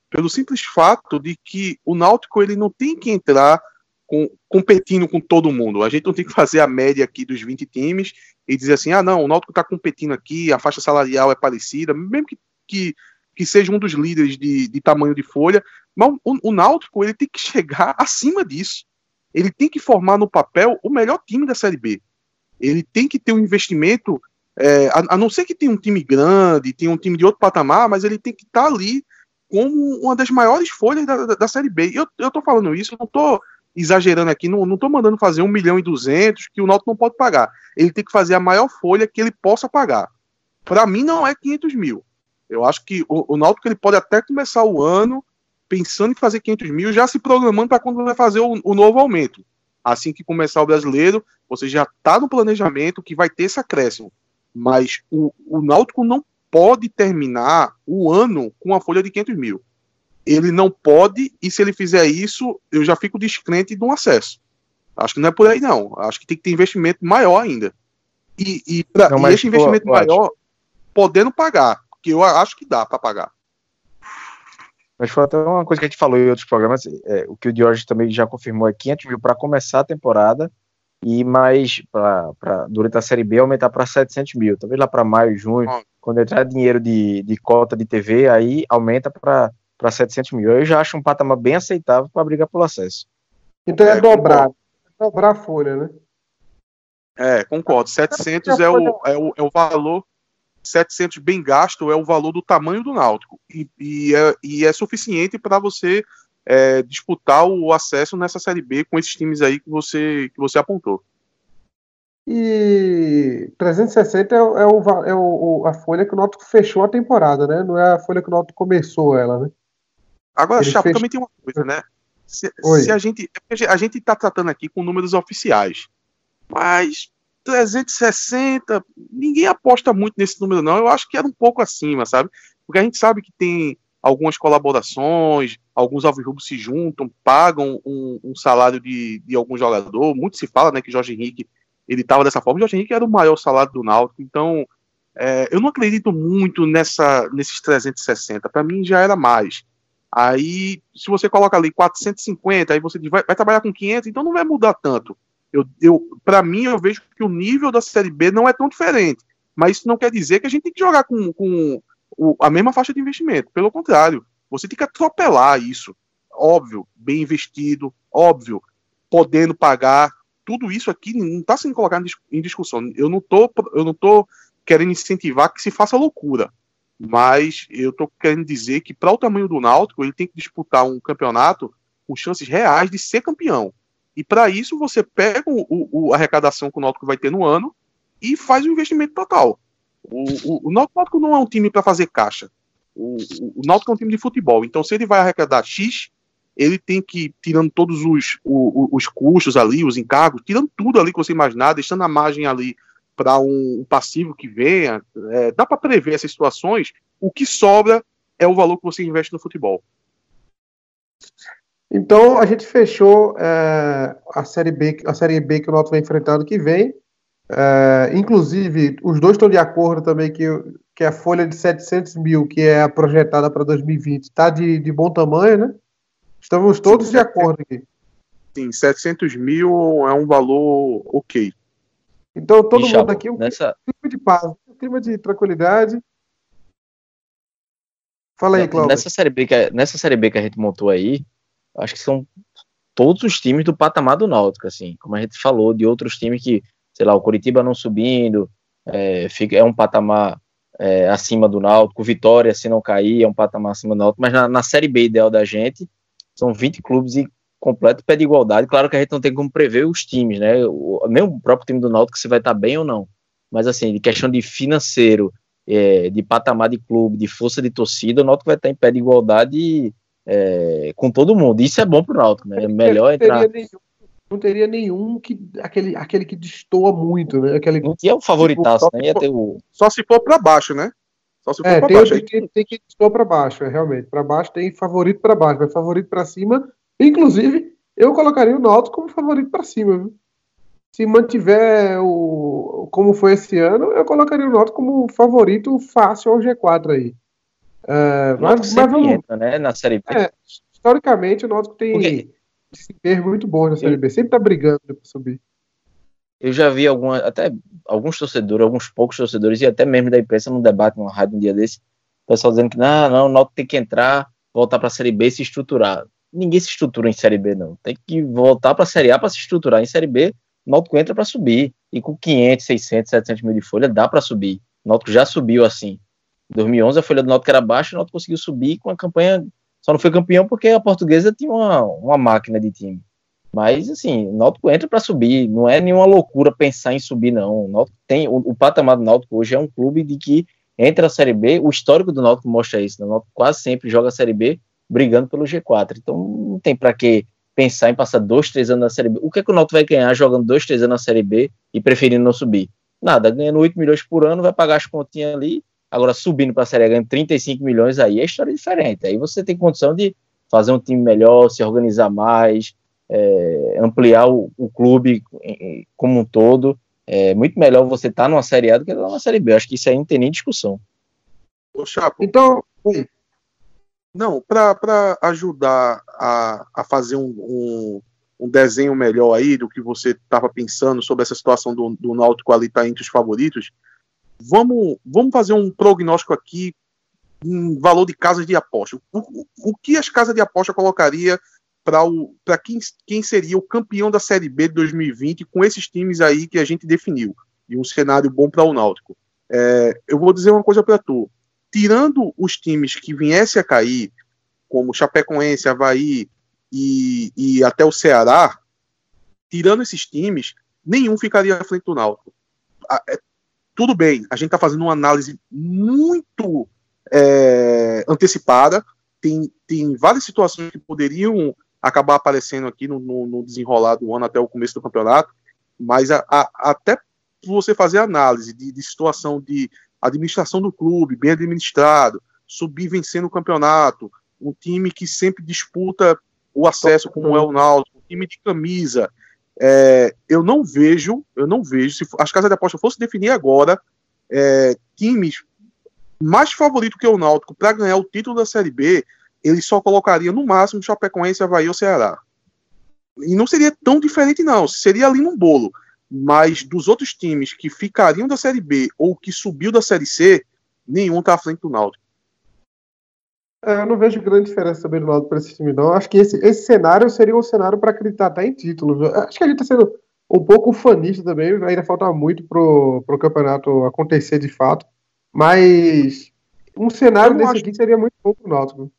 Pelo simples fato de que o Náutico ele não tem que entrar com, competindo com todo mundo. A gente não tem que fazer a média aqui dos 20 times e dizer assim, ah não, o Náutico está competindo aqui, a faixa salarial é parecida, mesmo que, que, que seja um dos líderes de, de tamanho de folha, mas o, o Náutico ele tem que chegar acima disso. Ele tem que formar no papel o melhor time da Série B ele tem que ter um investimento, é, a, a, não ser que tenha um time grande, tenha um time de outro patamar, mas ele tem que estar tá ali como uma das maiores folhas da, da, da Série B. Eu, eu falando isso, não tô exagerando aqui, não, tô mandando fazer um milhão e duzentos que o Náutico não pode pagar. Ele tem que fazer a maior folha que ele possa pagar. Para mim não é 500 mil. Eu acho que o, o Náutico ele pode até começar o ano pensando em fazer 500 mil, já se programando para quando vai fazer o, o novo aumento assim que começar o brasileiro, você já está no planejamento que vai ter esse acréscimo. Mas o, o Náutico não pode terminar o ano com uma folha de 500 mil. Ele não pode, e se ele fizer isso, eu já fico descrente de um acesso. Acho que não é por aí, não. Acho que tem que ter investimento maior ainda. E, e, pra, não, e esse investimento pô, maior, podendo pagar, que eu acho que dá para pagar. Mas foi até uma coisa que a gente falou em outros programas, é, o que o George também já confirmou é 500 mil para começar a temporada e mais para durante a Série B aumentar para 700 mil. Talvez lá para maio, junho, quando entrar dinheiro de, de cota de TV, aí aumenta para 700 mil. Eu já acho um patamar bem aceitável para brigar pelo acesso. Então é, é dobrar, é dobrar a folha, né? É, concordo. 700 é o, é o, é o valor 700 bem gasto é o valor do tamanho do Náutico e, e, é, e é, suficiente para você é, disputar o acesso nessa Série B com esses times aí que você, que você apontou. E 360 é, é, o, é o, a folha que o Náutico fechou a temporada, né? Não é a folha que o Náutico começou ela, né? Agora, Chapo, fechou... também tem uma coisa, né? Se, se a gente a gente está tratando aqui com números oficiais, mas 360, ninguém aposta muito nesse número, não. Eu acho que era um pouco acima, sabe? Porque a gente sabe que tem algumas colaborações, alguns alvirrubos se juntam, pagam um, um, salário de, de algum jogador. Muito se fala, né, que Jorge Henrique ele estava dessa forma. Jorge Henrique era o maior salário do Náutico, então é, eu não acredito muito nessa nesses 360. Para mim já era mais. Aí, se você coloca ali 450, aí você vai, vai trabalhar com 500, então não vai mudar tanto. Eu, eu, para mim, eu vejo que o nível da Série B não é tão diferente. Mas isso não quer dizer que a gente tem que jogar com, com o, a mesma faixa de investimento. Pelo contrário, você tem que atropelar isso. Óbvio, bem investido, óbvio, podendo pagar. Tudo isso aqui não está sendo colocado em discussão. Eu não tô, eu não tô querendo incentivar que se faça loucura. Mas eu estou querendo dizer que, para o tamanho do Náutico, ele tem que disputar um campeonato com chances reais de ser campeão. E para isso você pega o, o, a arrecadação que o Náutico vai ter no ano e faz o investimento total. O, o, o Náutico não é um time para fazer caixa. O, o, o Náutico é um time de futebol. Então, se ele vai arrecadar X, ele tem que, tirando todos os, os, os custos ali, os encargos, tirando tudo ali que você imaginar, deixando a margem ali para um, um, passivo que venha, é, dá para prever essas situações. O que sobra é o valor que você investe no futebol. Então a gente fechou é, a série B, a série B que o Náutico vai enfrentar ano que vem. É, inclusive, os dois estão de acordo também que, que a folha de 700 mil, que é a projetada para 2020, está de, de bom tamanho, né? Estamos todos Sim, de acordo aqui. Sim, 700 mil é um valor ok. Então, todo mundo aqui, um nessa... clima de paz, um clima de tranquilidade. Fala aí, Cláudio. Nessa série, B que, nessa série B que a gente montou aí, acho que são todos os times do patamar do Náutico, assim, como a gente falou, de outros times que, sei lá, o Curitiba não subindo, é, fica, é um patamar é, acima do Náutico, Vitória, se não cair, é um patamar acima do Náutico, mas na, na Série B ideal da gente, são 20 clubes e completo pé de igualdade, claro que a gente não tem como prever os times, né, o, nem o próprio time do Náutico se vai estar bem ou não, mas assim, de questão de financeiro é, de patamar de clube, de força de torcida, o Náutico vai estar em pé de igualdade é, com todo mundo. Isso é bom para o Náutico, né? É melhor não entrar. Teria nenhum, não teria nenhum que aquele, aquele que destoa muito, né? Aquele, não tinha o favoritaço, Tipo, né? Ia ter o... Só se for pra baixo, né? Só se for É, pra tem, baixo. tem, Aí, tem, tem que destoa para baixo, é, realmente. Para baixo tem favorito para baixo, mas favorito para cima. Inclusive, eu colocaria o Náutico como favorito para cima, viu? Se mantiver o como foi esse ano, eu colocaria o Náutico como favorito fácil ao G4 aí. Náutico mas, mas vamos, entra, né? Na Série B. É, historicamente, o Náutico tem Porque- desempenhos muito bons na Série B. Sempre tá brigando para subir. Eu já vi alguma, até alguns torcedores, alguns poucos torcedores, e até mesmo da imprensa num debate, numa rádio um dia desse, o pessoal dizendo que não, não, o Náutico tem que entrar, voltar para a Série B e se estruturar. Ninguém se estrutura em Série B, não. Tem que voltar para a Série A para se estruturar. Em Série B, o Náutico entra para subir. E com 500, 600, 700 mil de folha, dá para subir. O Náutico já subiu assim. Em 2011, a folha do Náutico era baixa, o Náutico conseguiu subir com a campanha. Só não foi campeão porque a portuguesa tinha uma, uma máquina de time. Mas, assim, o Náutico entra para subir. Não é nenhuma loucura pensar em subir, não. O, Náutico tem, o, o patamar do Náutico hoje é um clube de que entra a Série B. O histórico do Náutico mostra isso. Né? O Náutico quase sempre joga a Série B brigando pelo G4. Então, não tem para que pensar em passar dois, três anos na Série B. O que, é que o Náutico vai ganhar jogando dois, três anos na Série B e preferindo não subir? Nada, ganhando 8 milhões por ano, vai pagar as continhas ali. Agora, subindo para a Série A, ganhando 35 milhões, aí é história diferente. Aí você tem condição de fazer um time melhor, se organizar mais, é, ampliar o, o clube como um todo. É muito melhor você estar numa Série A do que estar numa Série B. Eu acho que isso aí não tem nem discussão. Ô, Chapo, Então. Não, para ajudar a, a fazer um, um, um desenho melhor aí do que você estava pensando sobre essa situação do, do Náutico ali estar entre os favoritos, vamos, vamos fazer um prognóstico aqui em valor de casas de aposta. O, o, o que as casas de aposta colocaria para quem, quem seria o campeão da Série B de 2020 com esses times aí que a gente definiu e um cenário bom para o Náutico? É, eu vou dizer uma coisa para tu tirando os times que viessem a cair, como Chapecoense, Havaí e, e até o Ceará, tirando esses times, nenhum ficaria à frente do Náutico. Tudo bem, a gente está fazendo uma análise muito é, antecipada, tem, tem várias situações que poderiam acabar aparecendo aqui no, no, no desenrolar do ano até o começo do campeonato, mas a, a, até você fazer análise de, de situação de administração do clube, bem administrado, subir vencendo o campeonato, um time que sempre disputa o acesso, como é o Náutico, um time de camisa. É, eu não vejo, eu não vejo, se as casas de aposta fossem definir agora é, times mais favoritos que o Náutico para ganhar o título da Série B, ele só colocaria no máximo Chapecoense, Havaí ou Ceará. E não seria tão diferente, não. Seria ali num bolo mas dos outros times que ficariam da Série B ou que subiu da Série C, nenhum está à frente do Náutico. É, eu não vejo grande diferença também do Náutico para esse time, não. Acho que esse, esse cenário seria um cenário para acreditar até em títulos. Acho que a gente está sendo um pouco fanista também, ainda falta muito pro, pro campeonato acontecer de fato. Mas um cenário desse acho... aqui seria muito bom pro Náutico.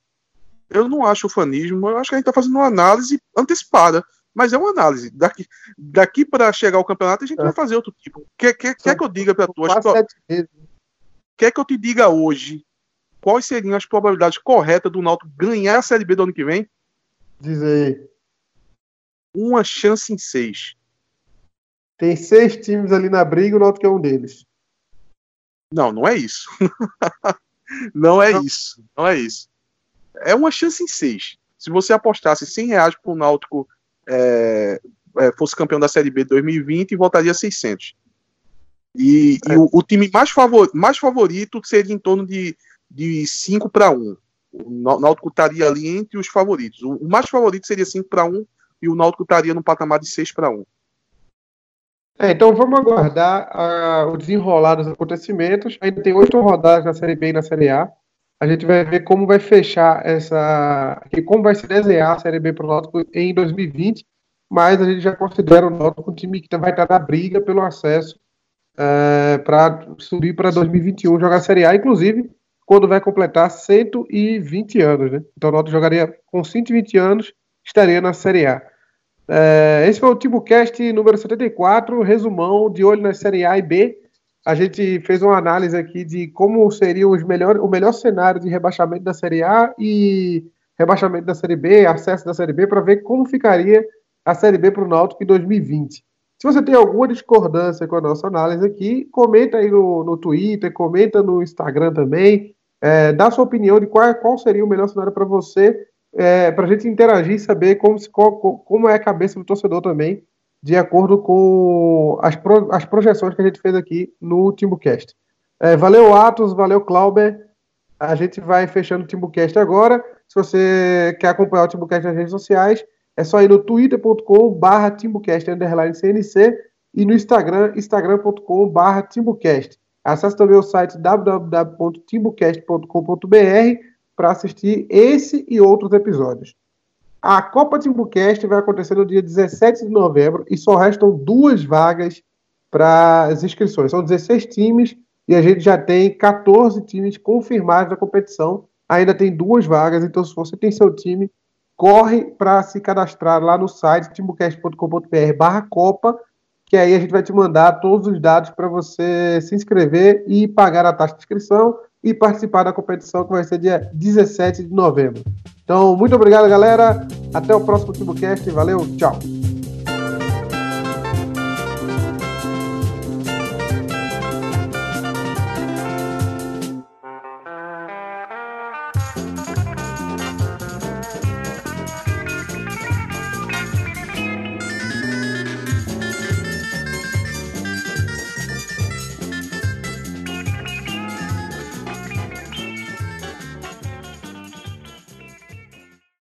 Eu não acho fanismo, eu acho que a gente está fazendo uma análise antecipada. Mas é uma análise. Daqui, daqui para chegar ao campeonato, a gente é. vai fazer outro tipo. Quer, quer, quer que eu diga para tu? Que, quer que eu te diga hoje quais seriam as probabilidades corretas do Náutico ganhar a Série B do ano que vem? Diz aí. Uma chance em seis. Tem seis times ali na briga, o Náutico é um deles. Não, não é isso. não é não. isso. Não é isso. É uma chance em seis. Se você apostasse 100 reais pro Náutico é, é, fosse campeão da Série B de 2020 e voltaria a 600. E, é. e o, o, time mais, favor, mais favorito seria em torno de, de 5 para 1. O Náutico estaria ali entre os favoritos. O, mais favorito seria 5 para 1 e o Náutico estaria no patamar de 6 para 1. É, então vamos aguardar uh, o desenrolar dos acontecimentos. Ainda tem oito rodadas na Série B e na Série A. A gente vai ver como vai fechar essa. como vai se desenhar a Série B para o Náutico em 2020, mas a gente já considera o Náutico um time que vai estar na briga pelo acesso é, para subir para 2021 jogar a Série A, inclusive quando vai completar 120 anos. Né? Então o Náutico jogaria com 120 anos, estaria na Série A. É, esse foi o TimbuCast número 74, resumão de olho na Série A e B. a gente fez uma análise aqui de como seria os melhor, o melhor cenário de rebaixamento da Série A e rebaixamento da Série B, acesso da Série B, para ver como ficaria a Série B para o Náutico em 2020. Se você tem alguma discordância com a nossa análise aqui, comenta aí no, no Twitter, comenta no Instagram também, é, dá sua opinião de qual, qual seria o melhor cenário para você, é, para a gente interagir e saber como, qual, como é a cabeça do torcedor também, de acordo com as, pro, as projeções que a gente fez aqui no TimbuCast. É, valeu, Atos, valeu, Clauber. A gente vai fechando o TimbuCast agora. Se você quer acompanhar o TimbuCast nas redes sociais, é só ir no twitter.com barra timbucast underline CNC e no Instagram, instagram.com barra timbucast. Acesse também o site www.timbucast.com.br para assistir esse e outros episódios. A Copa Timbucast vai acontecer no dia 17 de novembro e só restam duas vagas para as inscrições. São 16 times e a gente já tem 14 times confirmados na competição. Ainda tem duas vagas, então se você tem seu time, corre para se cadastrar lá no site timbucast.com.br barra Copa, que aí a gente vai te mandar todos os dados para você se inscrever e pagar a taxa de inscrição e participar da competição que vai ser dia 17 de novembro. Então, muito obrigado, galera. Até o próximo Timbucast. Valeu, tchau.